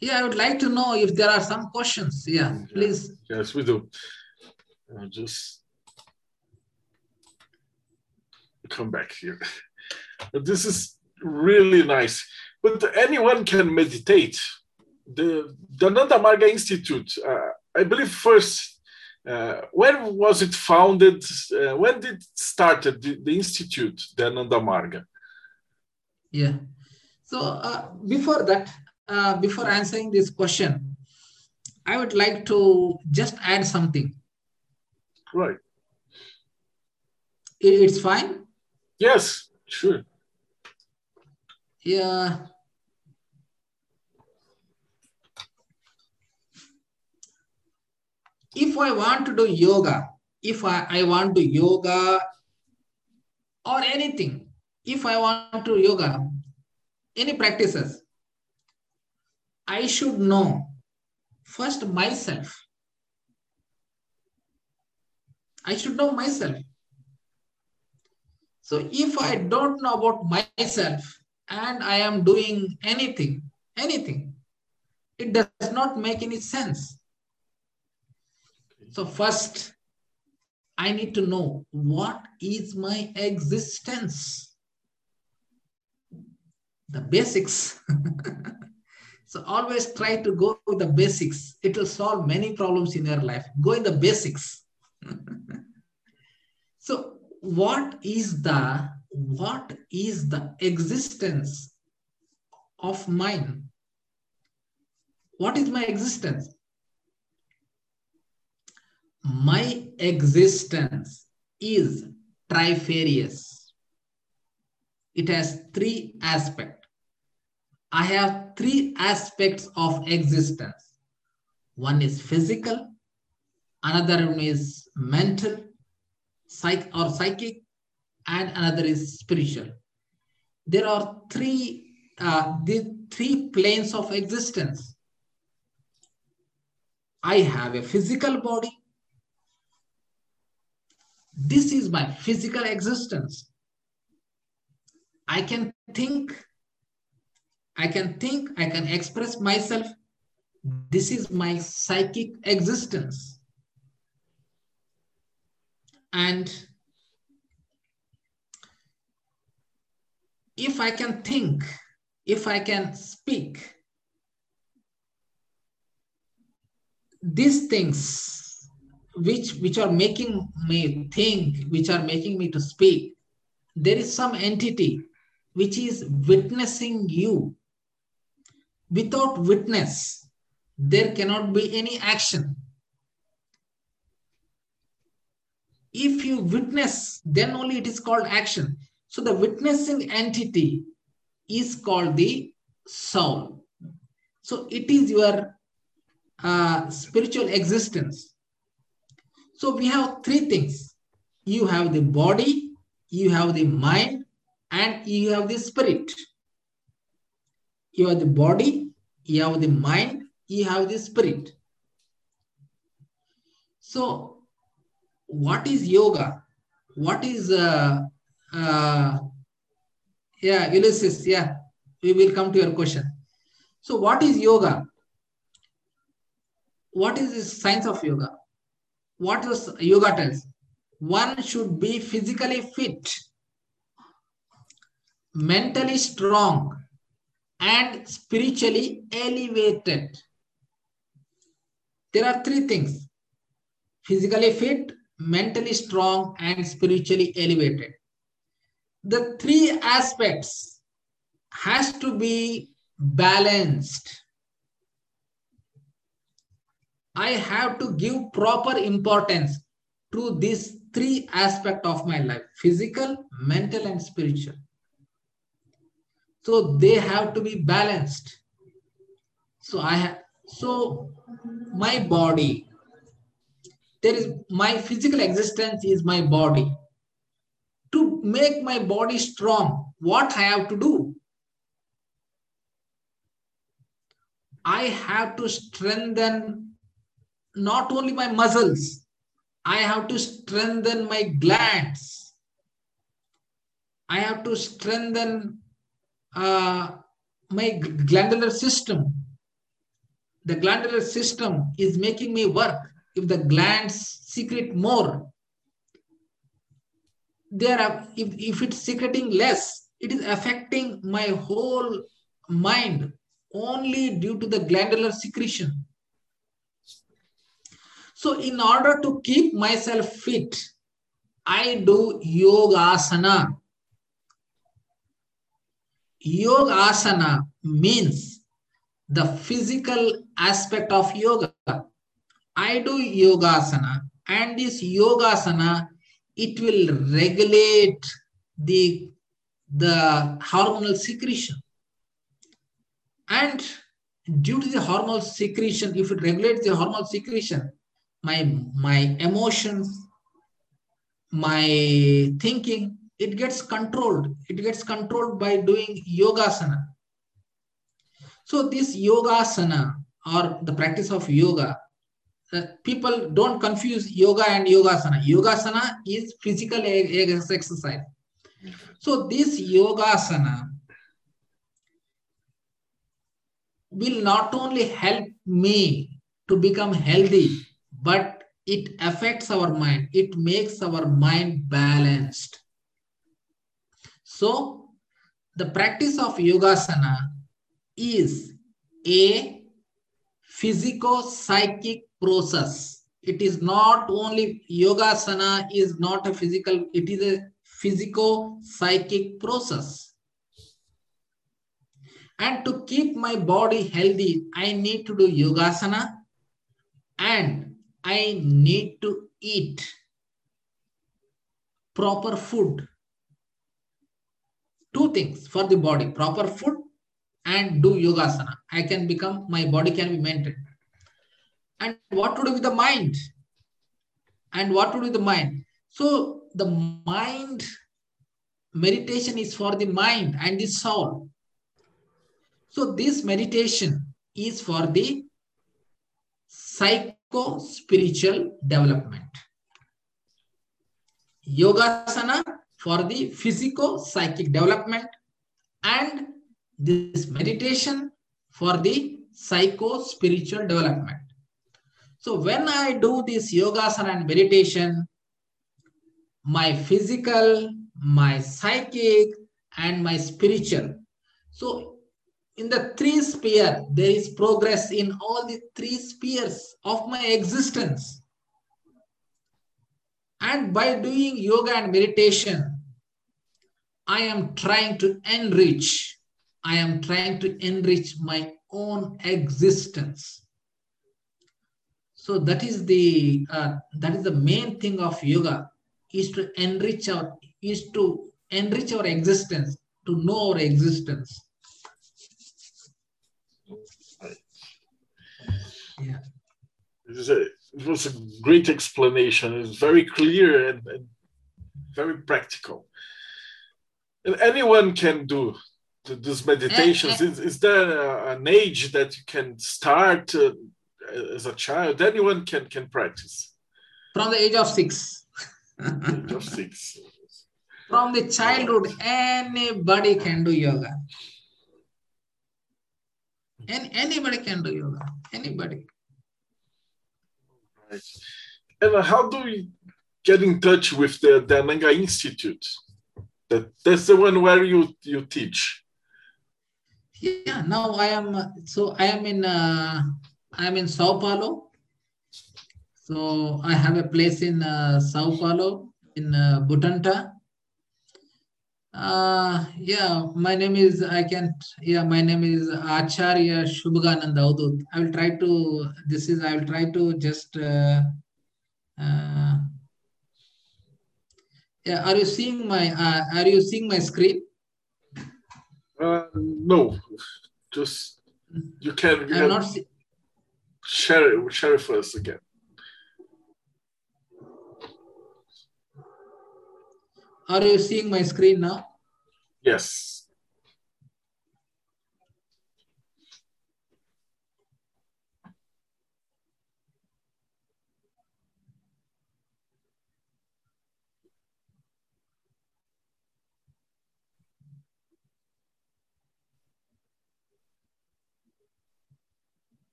Yeah, I would like to know if there are some questions. Yeah, please. Yes, we do. I'll just come back here. This is really nice. But anyone can meditate the, the Ananda Marga Institute, uh, I believe first, uh, when was it founded? Uh, when did it started the, the institute, the Ananda Marga? Yeah. So uh, before that, uh, before answering this question, I would like to just add something. Right. It's fine? Yes, sure. Yeah. if I want to do yoga, if I, I want to yoga or anything, if I want to yoga, any practices, I should know first myself. I should know myself. So if I don't know about myself and I am doing anything, anything, it does not make any sense. So first, I need to know what is my existence. the basics. so always try to go with the basics. It will solve many problems in your life. Go in the basics. so what is the what is the existence of mine? What is my existence? My existence is trifarious. It has three aspects. I have three aspects of existence. One is physical, another one is mental, psych or psychic, and another is spiritual. There are three, uh, the three planes of existence. I have a physical body. This is my physical existence. I can think, I can think, I can express myself. This is my psychic existence. And if I can think, if I can speak, these things which which are making me think, which are making me to speak, there is some entity which is witnessing you. Without witness, there cannot be any action. If you witness, then only it is called action. So the witnessing entity is called the soul. So it is your uh, spiritual existence. So we have three things. You have the body, you have the mind, and you have the spirit. You have the body, you have the mind, you have the spirit. So what is yoga? What is uh, uh, yeah, Ulysses, yeah, we will come to your question. So what is yoga? What is the science of yoga? What does yoga tells? One should be physically fit, mentally strong, and spiritually elevated. There are three things physically fit, mentally strong, and spiritually elevated the three aspects has to be balanced. I have to give proper importance to these three aspects of my life, physical, mental, and spiritual. So they have to be balanced. So I have, so my body, there is my physical existence is my body to make my body strong, what I have to do? I have to strengthen not only my muscles, I have to strengthen my glands. I have to strengthen uh, my glandular system. The glandular system is making me work. If the glands secrete more, there are if, if it's secreting less it is affecting my whole mind only due to the glandular secretion. So in order to keep myself fit i do yoga asana yoga asana means the physical aspect of yoga i do yoga asana and this yoga asana it will regulate the, the hormonal secretion. And due to the hormonal secretion, if it regulates the hormonal secretion, my, my emotions, my thinking, it gets controlled. It gets controlled by doing yogasana. So this yogasana or the practice of yoga uh, people don't confuse yoga and yogasana. Yogasana is physical exercise. So this yogasana will not only help me to become healthy, but it affects our mind. It makes our mind balanced. So the practice of yogasana is a physico-psychic process. It is not only yogasana is not a physical, it is a physico-psychic process. And to keep my body healthy, I need to do yogasana and I need to eat proper food. Two things for the body proper food and do yogasana. I can become, my body can be maintained. And what to do with the mind? And what to do with the mind? So the mind meditation is for the mind and the soul. So this meditation is for the psycho spiritual development. Yogasana for the physico psychic development and this meditation for the psycho spiritual development. So when I do this yogasana and meditation, my physical, my psychic, and my spiritual. So in the three sphere, there is progress in all the three spheres of my existence. And by doing yoga and meditation, I am trying to enrich, I am trying to enrich my own existence. So that is the uh, that is the main thing of yoga is to enrich our is to enrich our existence, to know our existence. Yeah. It, was a great explanation. It's very clear and, and very practical. And anyone can do these meditations. Is, is there an age that you can start uh, as a child? Anyone can can practice. From the age of six. age of six. From the childhood, anybody can do yoga. And anybody can do yoga. Anybody. Right. And how do we get in touch with the, Dananga Institute? That, that's the one where you, you teach. Yeah, now I am, so I am in, uh, I am in Sao Paulo. So I have a place in uh, Sao Paulo, in uh, Butanta. Uh, yeah, my name is, I can't, yeah, my name is Acharya Shubhagananda Avadut. I will try to, this is, I will try to just, uh, uh, yeah, are you seeing my, uh, are you seeing my screen? Uh, no, just, you can, you I'm can not, see- share it, share it first again. are you seeing my screen now? Yes.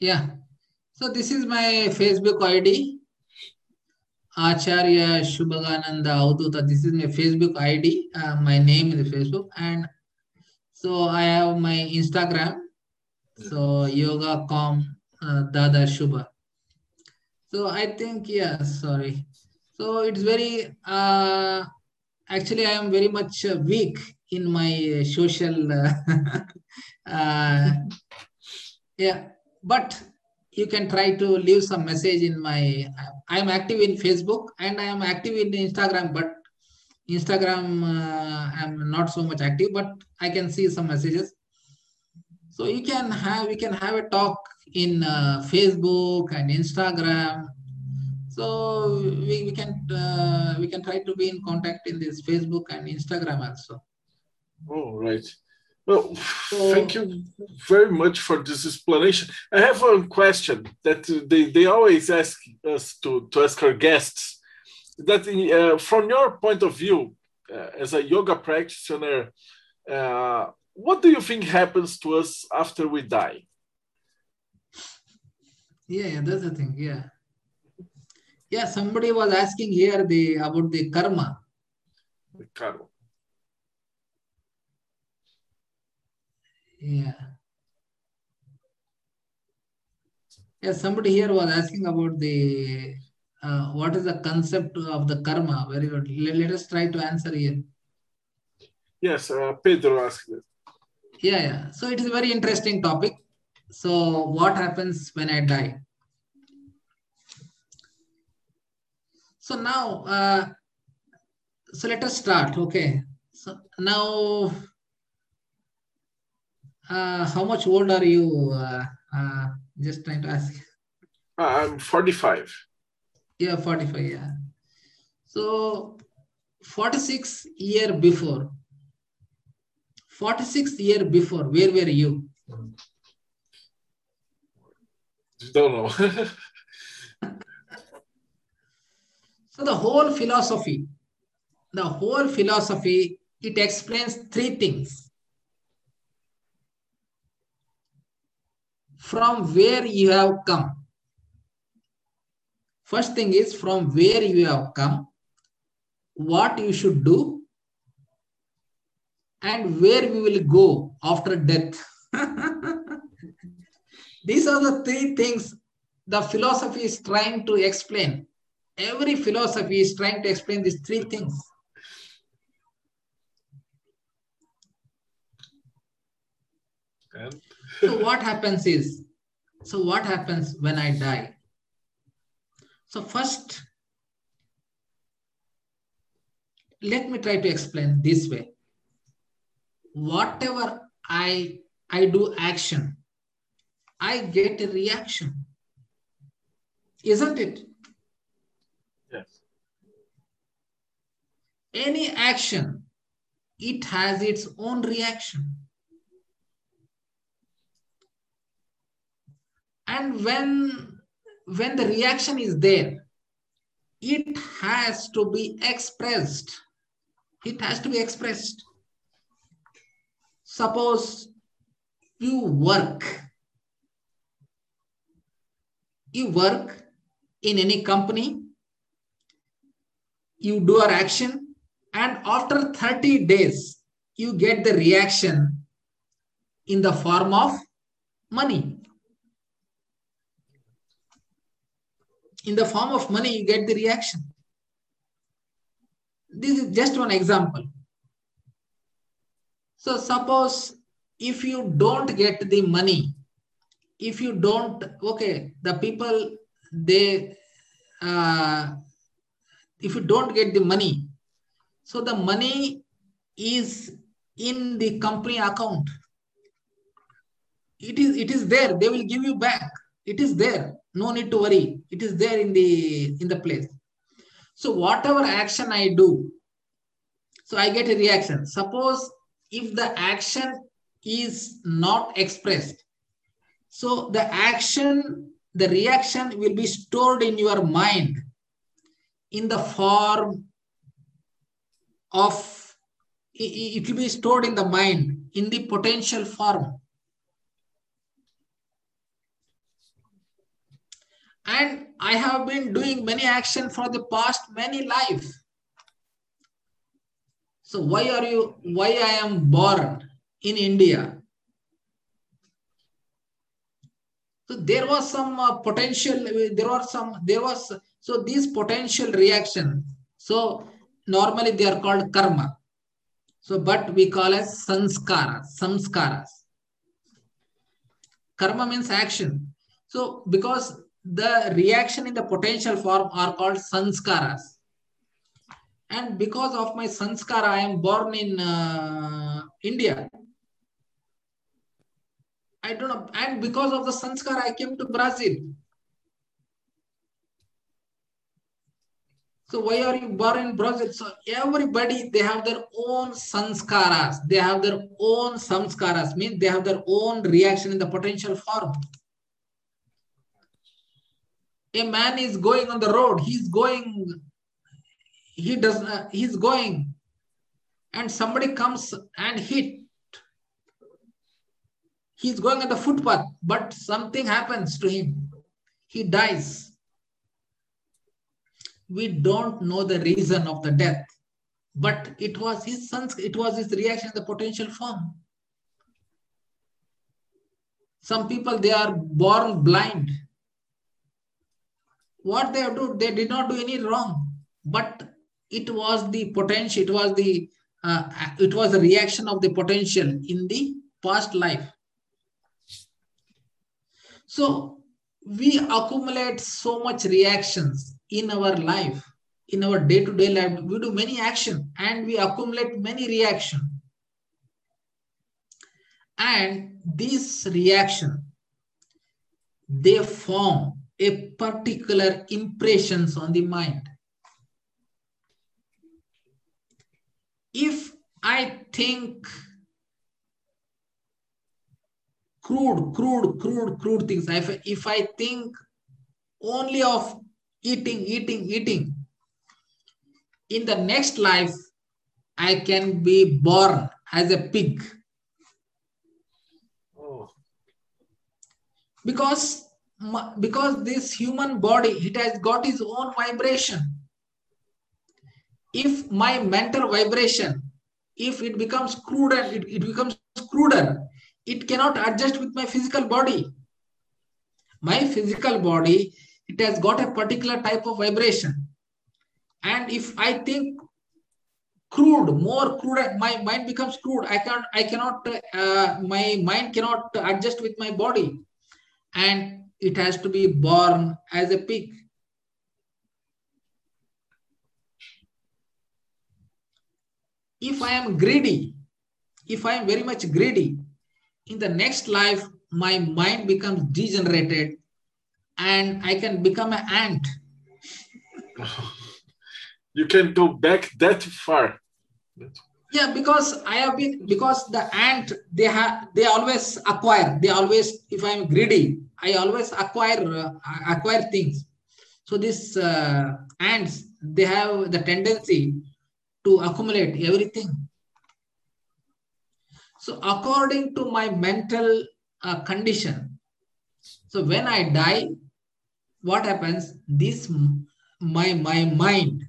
Yeah. So this is my Facebook ID. Acharya Shubhagananda Avadhuta. This is my Facebook ID. Uh, my name is Facebook. And so I have my Instagram. So yoga.com uh, Dada Shubha. So I think, yeah, sorry. So it's very, uh, actually, I am very much uh, weak in my uh, social, uh, uh, yeah, but you can try to leave some message in my i am active in facebook and i am active in instagram but instagram uh, i'm not so much active but i can see some messages. So you can have we can have a talk in uh, facebook and instagram. So we, we can uh, we can try to be in contact in this facebook and instagram also. Oh, right. Well, thank you very much for this explanation. I have one question that they, they always ask us to, to ask our guests. That uh, from your point of view, uh, as a yoga practitioner, uh, what do you think happens to us after we die? yeah, yeah that's the thing yeah Yeah, somebody was asking here the about the karma. The karma. Yeah. Yeah, somebody here was asking about the uh, what is the concept of the karma. Very good. Let, let us try to answer here. Yes, uh, Pedro asked it. Yeah, yeah. So it is a very interesting topic. So what happens when I die? So now, uh, so let us start. Okay. So now, uh, how much old are you? Uh, uh, just trying to ask. I'm 45. Yeah, 45. Yeah. So 46 year before. 46 year before, where were you? Don't know. So the whole philosophy, the whole philosophy, it explains three things. From where you have come. First thing is from where you have come, what you should do, and where we will go after death. These are the three things the philosophy is trying to explain. Every philosophy is trying to explain these three things. and So what happens is, so what happens when I die? So first, let me try to explain this way. Whatever I I do action, I get a reaction. Isn't it? yes. Any action, it has its own reaction. And when, when the reaction is there, it has to be expressed. It has to be expressed. Suppose you work. You work in any company, you do an action, and after 30 days, you get the reaction in the form of money. In the form of money, you get the reaction. This is just one example. So, suppose if you don't get the money, if you don't, okay, the people, they, uh, if you don't get the money, so the money is in the company account. It is it is there. They will give you back. It is there. No need to worry. It is there in the in the place. So whatever action I do, so I get a reaction. Suppose if the action is not expressed, so the action, the reaction will be stored in your mind in the form of it will be stored in the mind in the potential form and i have been doing many action for the past many life. So why are you why i am born in india? So there was some uh, potential there were some there was so these potential reaction so normally they are called karma. So but we call as sanskaras samskaras. Karma means action. So because the reaction in the potential form are called sanskaras and because of my sanskara i am born in uh, india i don't know and because of the sanskara i came to brazil So why are you born in Brazil? So everybody they have their own sanskaras. They have their own samskaras. Means they have their own reaction in the potential form. A man is going on the road. He's going. He does. Uh, he's going, and somebody comes and hit. He's going on the footpath, but something happens to him. He dies we don't know the reason of the death but it was his son's it was his reaction the potential form some people they are born blind what they do they did not do any wrong but it was the potential it was the uh, it was a reaction of the potential in the past life. So we accumulate so much reactions in our life in our day-to-day life. We do many action and we accumulate many reaction. And this reaction they form a particular impressions on the mind if i think crude crude crude crude things if, if i think only of eating eating eating in the next life, I can be born as a pig. Oh. Because, because this human body, it has got its own vibration. If my mental vibration, if it becomes cruder, it, it becomes cruder, it cannot adjust with my physical body. My physical body, it has got a particular type of vibration and if i think crude more crude my mind becomes crude i can't i cannot uh, my mind cannot adjust with my body and it has to be born as a pig. If i am greedy if i am very much greedy in the next life my mind becomes degenerated and i can become an ant. You can go back that far yeah because i have been because the ant they have they always acquire they always if i'm greedy i always acquire uh, acquire things. So these uh, ants they have the tendency to accumulate everything. So according to my mental uh, condition so when i die what happens? This my my mind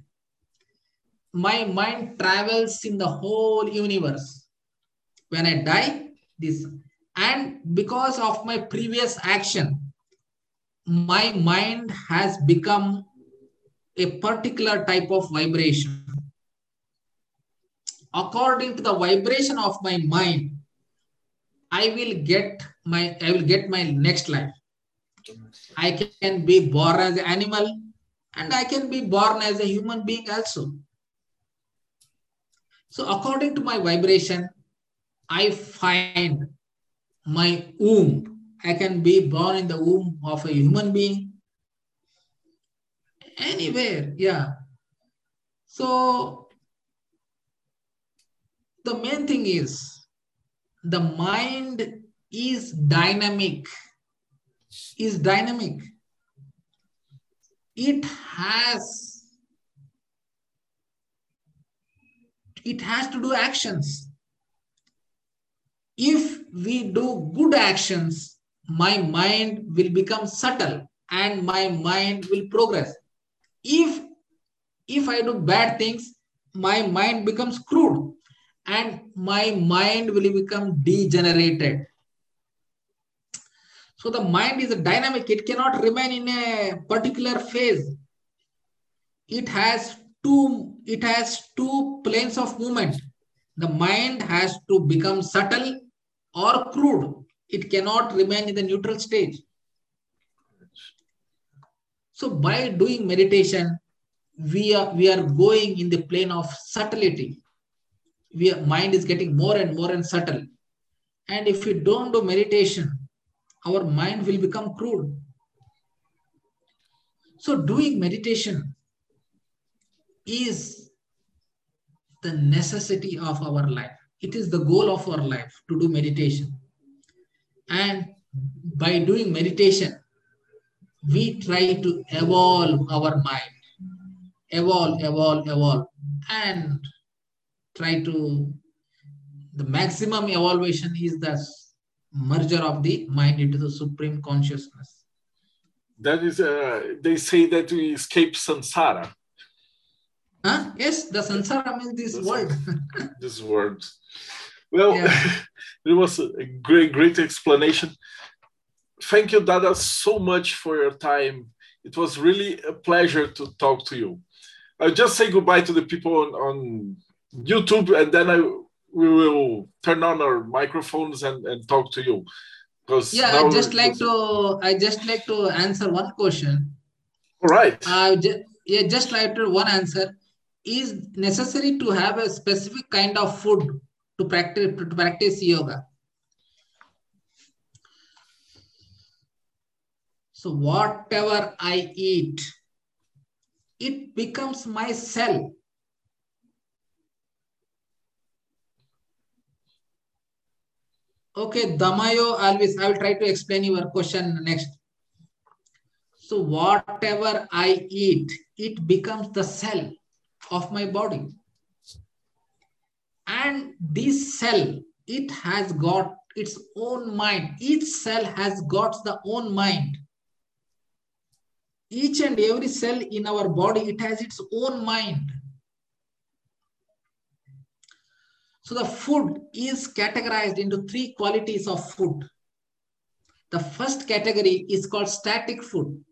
my mind travels in the whole universe. When I die, this, and because of my previous action, my mind has become a particular type of vibration. According to the vibration of my mind, I will get my I will get my next life. I can be born as an animal and I can be born as a human being also. So according to my vibration, I find my womb. I can be born in the womb of a human being. Anywhere, yeah. So the main thing is the mind is dynamic, is dynamic. It has it has to do actions. If we do good actions, my mind will become subtle and my mind will progress. If if I do bad things, my mind becomes crude and my mind will become degenerated. So the mind is a dynamic, it cannot remain in a particular phase. It has two it has two planes of movement. The mind has to become subtle or crude. It cannot remain in the neutral stage so by doing meditation we are we are going in the plane of subtlety. We are, mind is getting more and more and subtle. And if we don't do meditation our mind will become crude. So doing meditation is the necessity of our life. It is the goal of our life to do meditation. And by doing meditation, we try to evolve our mind, evolve, evolve, evolve, and try to. The maximum evolution is the merger of the mind into the supreme consciousness. That is, uh, they say that we escape samsara Yes, the sansara means this The world. this word. Well, Yeah. it was a great, great explanation. Thank you, Dada, so much for your time. It was really a pleasure to talk to you. I'll just say goodbye to the people on, on YouTube, and then I we will turn on our microphones and, and talk to you. Because yeah, I just like to I just like to answer one question. All right. Uh, ju- yeah, just like to one answer. Is necessary to have a specific kind of food to practice to practice yoga? So whatever I eat, it becomes my cell. Okay, Damayo, always I will try to explain your question next. So whatever I eat, it becomes the cell of my body. And this cell, it has got its own mind. Each cell has got the own mind. Each and every cell in our body, it has its own mind. So the food is categorized into three qualities of food. The first category is called static food.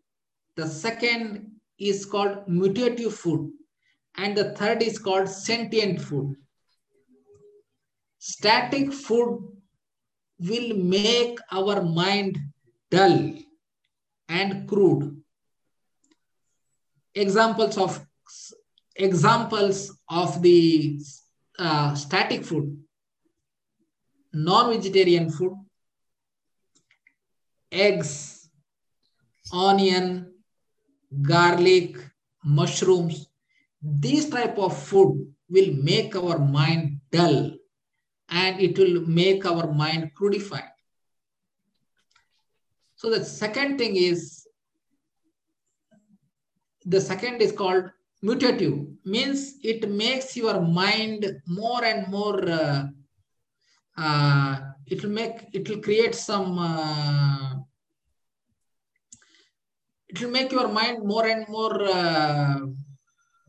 The second is called mutative food. And the third is called sentient food. Static food will make our mind dull and crude. Examples of examples of the uh, static food, non-vegetarian food, eggs, onion, garlic, mushrooms. These type of food will make our mind dull and it will make our mind crudified. So the second thing is, the second is called mutative, means it makes your mind more and more, uh, uh, it will make, it will create some, uh, it will make your mind more and more, uh,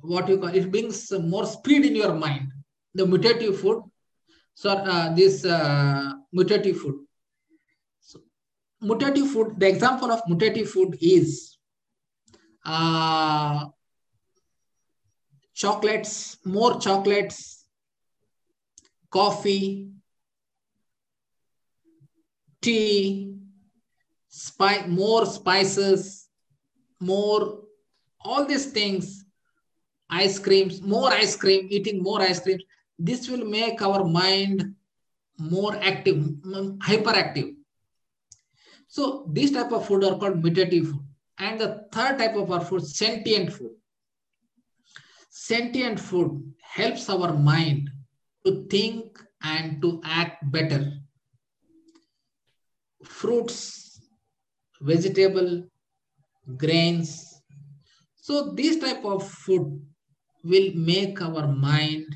what you call, it brings more speed in your mind. The mutative food, so uh, this uh, mutative food. So, mutative food, the example of mutative food is uh, chocolates, more chocolates, coffee, tea, spi- more spices, more all these things, ice creams, more ice cream, eating more ice creams. This will make our mind more active, hyperactive. So these type of food are called mutative food. And the third type of our food, sentient food. Sentient food helps our mind to think and to act better. Fruits, vegetable, grains. So these type of food will make our mind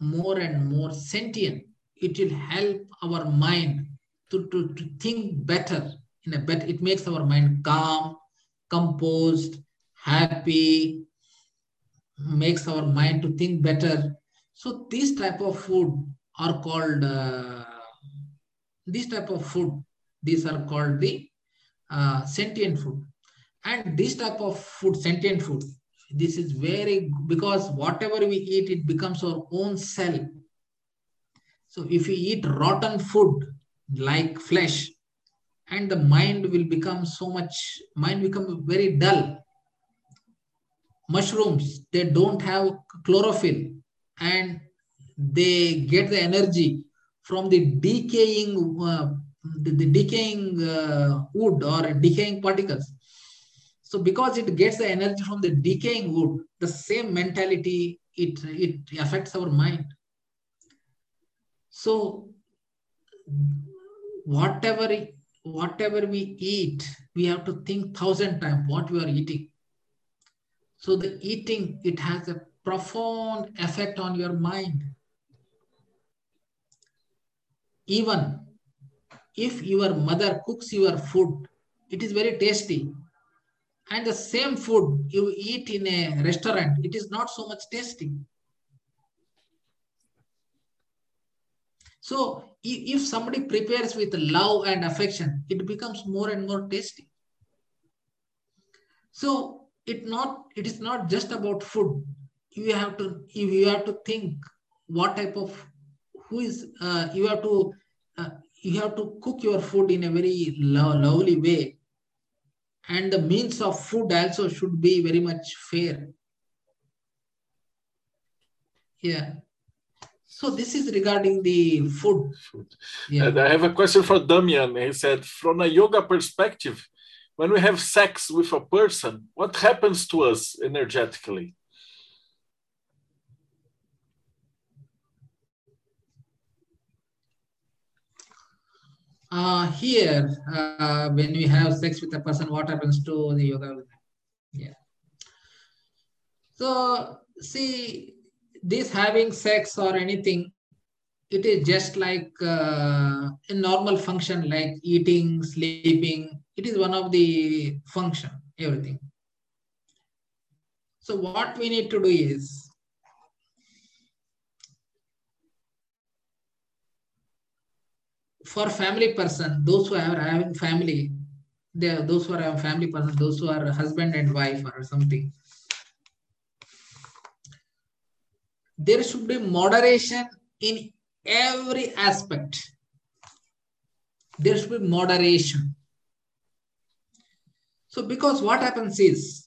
more and more sentient. It will help our mind to, to, to think better in a better, it makes our mind calm, composed, happy, makes our mind to think better. So these type of food are called uh, these type of food. These are called the uh, sentient food, and this type of food, sentient food. This is very because whatever we eat, it becomes our own cell. So if we eat rotten food like flesh, and the mind will become so much mind become very dull mushrooms they don't have chlorophyll and they get the energy from the decaying uh, the, the decaying uh, wood or decaying particles so because it gets the energy from the decaying wood the same mentality it it affects our mind so whatever whatever we eat, we have to think thousand times what we are eating. So the eating, it has a profound effect on your mind. Even if your mother cooks your food, it is very tasty. And the same food you eat in a restaurant, it is not so much tasty. So if somebody prepares with love and affection, it becomes more and more tasty. So it not it is not just about food. You have to you have to think what type of who is uh, you have to uh, you have to cook your food in a very lo lovely way and the means of food also should be very much fair yeah so this is regarding the food. food. Yeah. And I have a question for Damian. He said, from a yoga perspective, when we have sex with a person, what happens to us energetically? Uh, here, uh, when we have sex with a person, what happens to the yoga? Yeah. So, see, this having sex or anything, it is just like uh, a normal function like eating, sleeping. It is one of the function, everything. So what we need to do is for family person, those who are having family, they are those who are having family person, those who are husband and wife or something. There should be moderation in every aspect. There should be moderation. So because what happens is,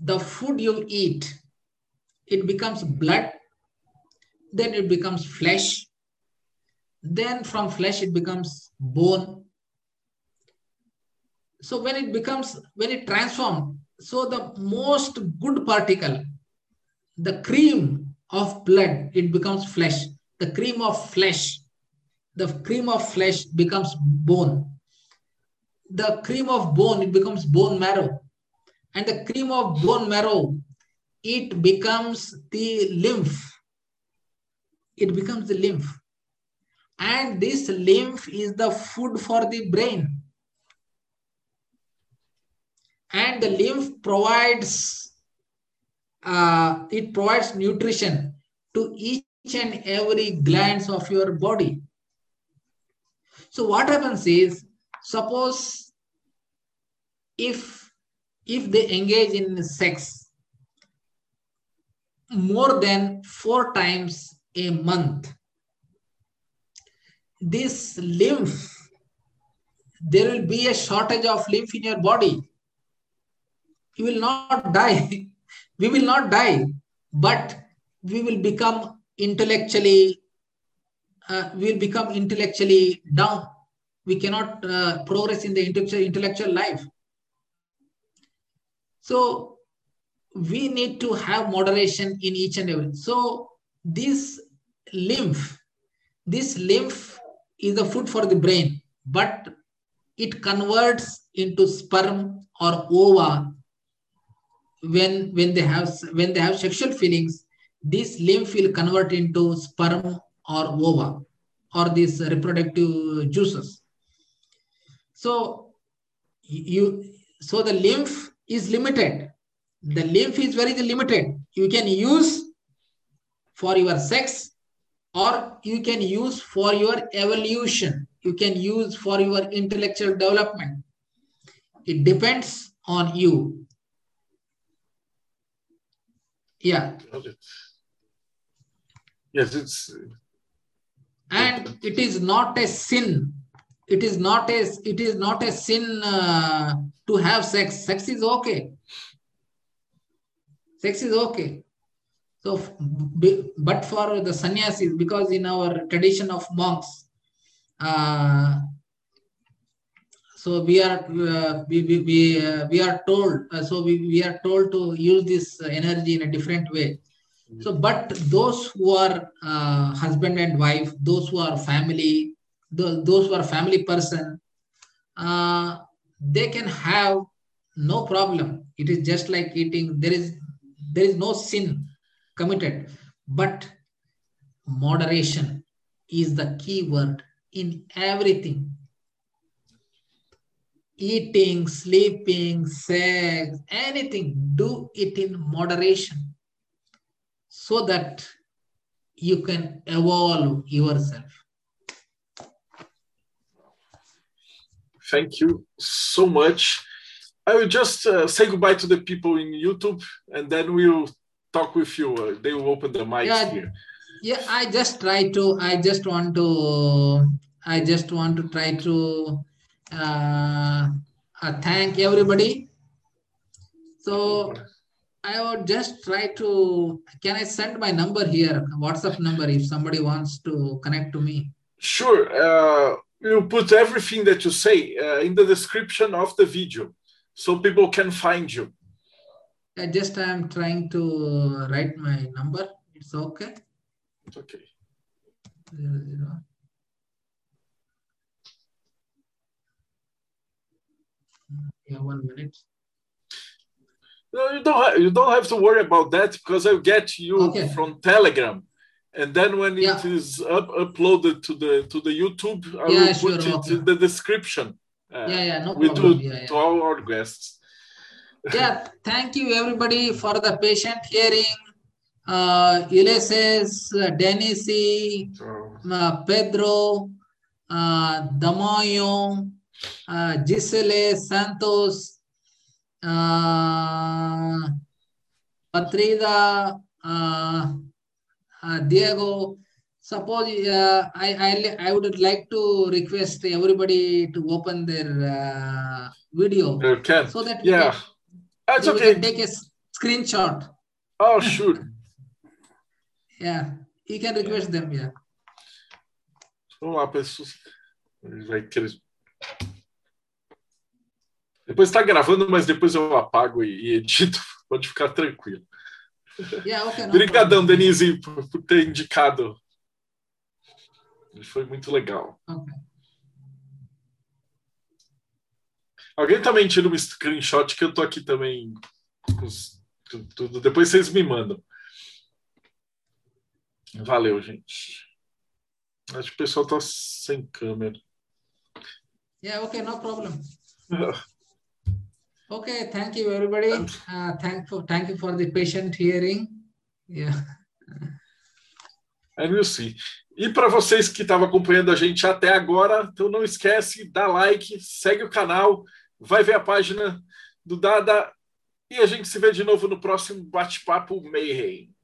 the food you eat, it becomes blood, then it becomes flesh, then from flesh it becomes bone. So when it becomes, when it transforms, so the most good particle, the cream of blood, it becomes flesh. The cream of flesh, the cream of flesh becomes bone. The cream of bone, it becomes bone marrow. And the cream of bone marrow, it becomes the lymph. It becomes the lymph and this lymph is the food for the brain. And the lymph provides uh, it provides nutrition to each and every glands of your body. So what happens is suppose if if they engage in sex more than four times a month this lymph, there will be a shortage of lymph in your body. You will not die. we will not die, but we will become intellectually, uh, we will become intellectually down. We cannot uh, progress in the intellectual, intellectual life. So we need to have moderation in each and every. So this lymph, this lymph is the food for the brain, but it converts into sperm or ova when when they have when they have sexual feelings. This lymph will convert into sperm or ova or these reproductive juices. So you so the lymph is limited. The lymph is very limited. You can use for your sex or you can use for your evolution. You can use for your intellectual development. It depends on you. Yeah. Yes it's and it is not a sin. It is not a it is not a sin uh, to have sex. Sex is okay. Sex is okay so, but for the sannyasis, because in our tradition of monks, uh, so we are uh, we we we, uh, we are told uh, so we, we are told to use this energy in a different way. So, but those who are uh, husband and wife, those who are family, those, those who are family person, uh, they can have no problem. It is just like eating. There is there is no sin committed. But moderation is the key word in everything. eating, sleeping, sex, anything, do it in moderation so that you can evolve yourself. Thank you so much. I will just uh, say goodbye to the people in YouTube and then we'll talk with you. Uh, they will open the mic Yeah. here. Yeah, I just try to, I just want to, I just want to try to uh, uh, thank everybody. So I would just try to, can I send my number here, WhatsApp number, if somebody wants to connect to me? Sure. Uh, we'll put everything that you say uh, in the description of the video so people can find you. I just I am trying to write my number. It's okay. It's okay. Zero, zero. Yeah, one minute. No, you don't. Ha- you don't have to worry about that because I'll get you Okay. from Telegram, and then when it Yeah. is up, uploaded to the to the YouTube, I Yeah, will sure, put it okay. in the description. Uh, Yeah, yeah, no we problem. do Yeah, to our guests. Yeah, thank you everybody for the patient hearing. Uh, Ulysses, uh, Denisi, uh, Pedro, uh, Damayo, uh, Gisele Santos, uh, Patrida, uh, uh, Diego. Suppose uh, I, I I would like to request everybody to open their uh, video can. so that Yeah, that's we okay. can take a screenshot. Oh, sure. Yeah, you can request them. Yeah. Vamos lá, pessoas. Vai querer. Depois está gravando, mas depois eu apago e, edito. Pode ficar tranquilo. Yeah. Okay. Obrigadão. Denise, por, por ter indicado. Foi muito legal. Okay. Alguém também tira um screenshot que eu tô aqui também com tudo. Depois vocês me mandam. Valeu, gente. Acho que o pessoal tá sem câmera. Yeah. Okay. No problem. Okay. Thank you, everybody. Uh, thank for thank you for the patient hearing. Yeah. I will see. E para vocês que estavam acompanhando a gente até agora, então não esquece, dá like, segue o canal, vai ver a página do Dada e a gente se vê de novo no próximo bate-papo Mayhem.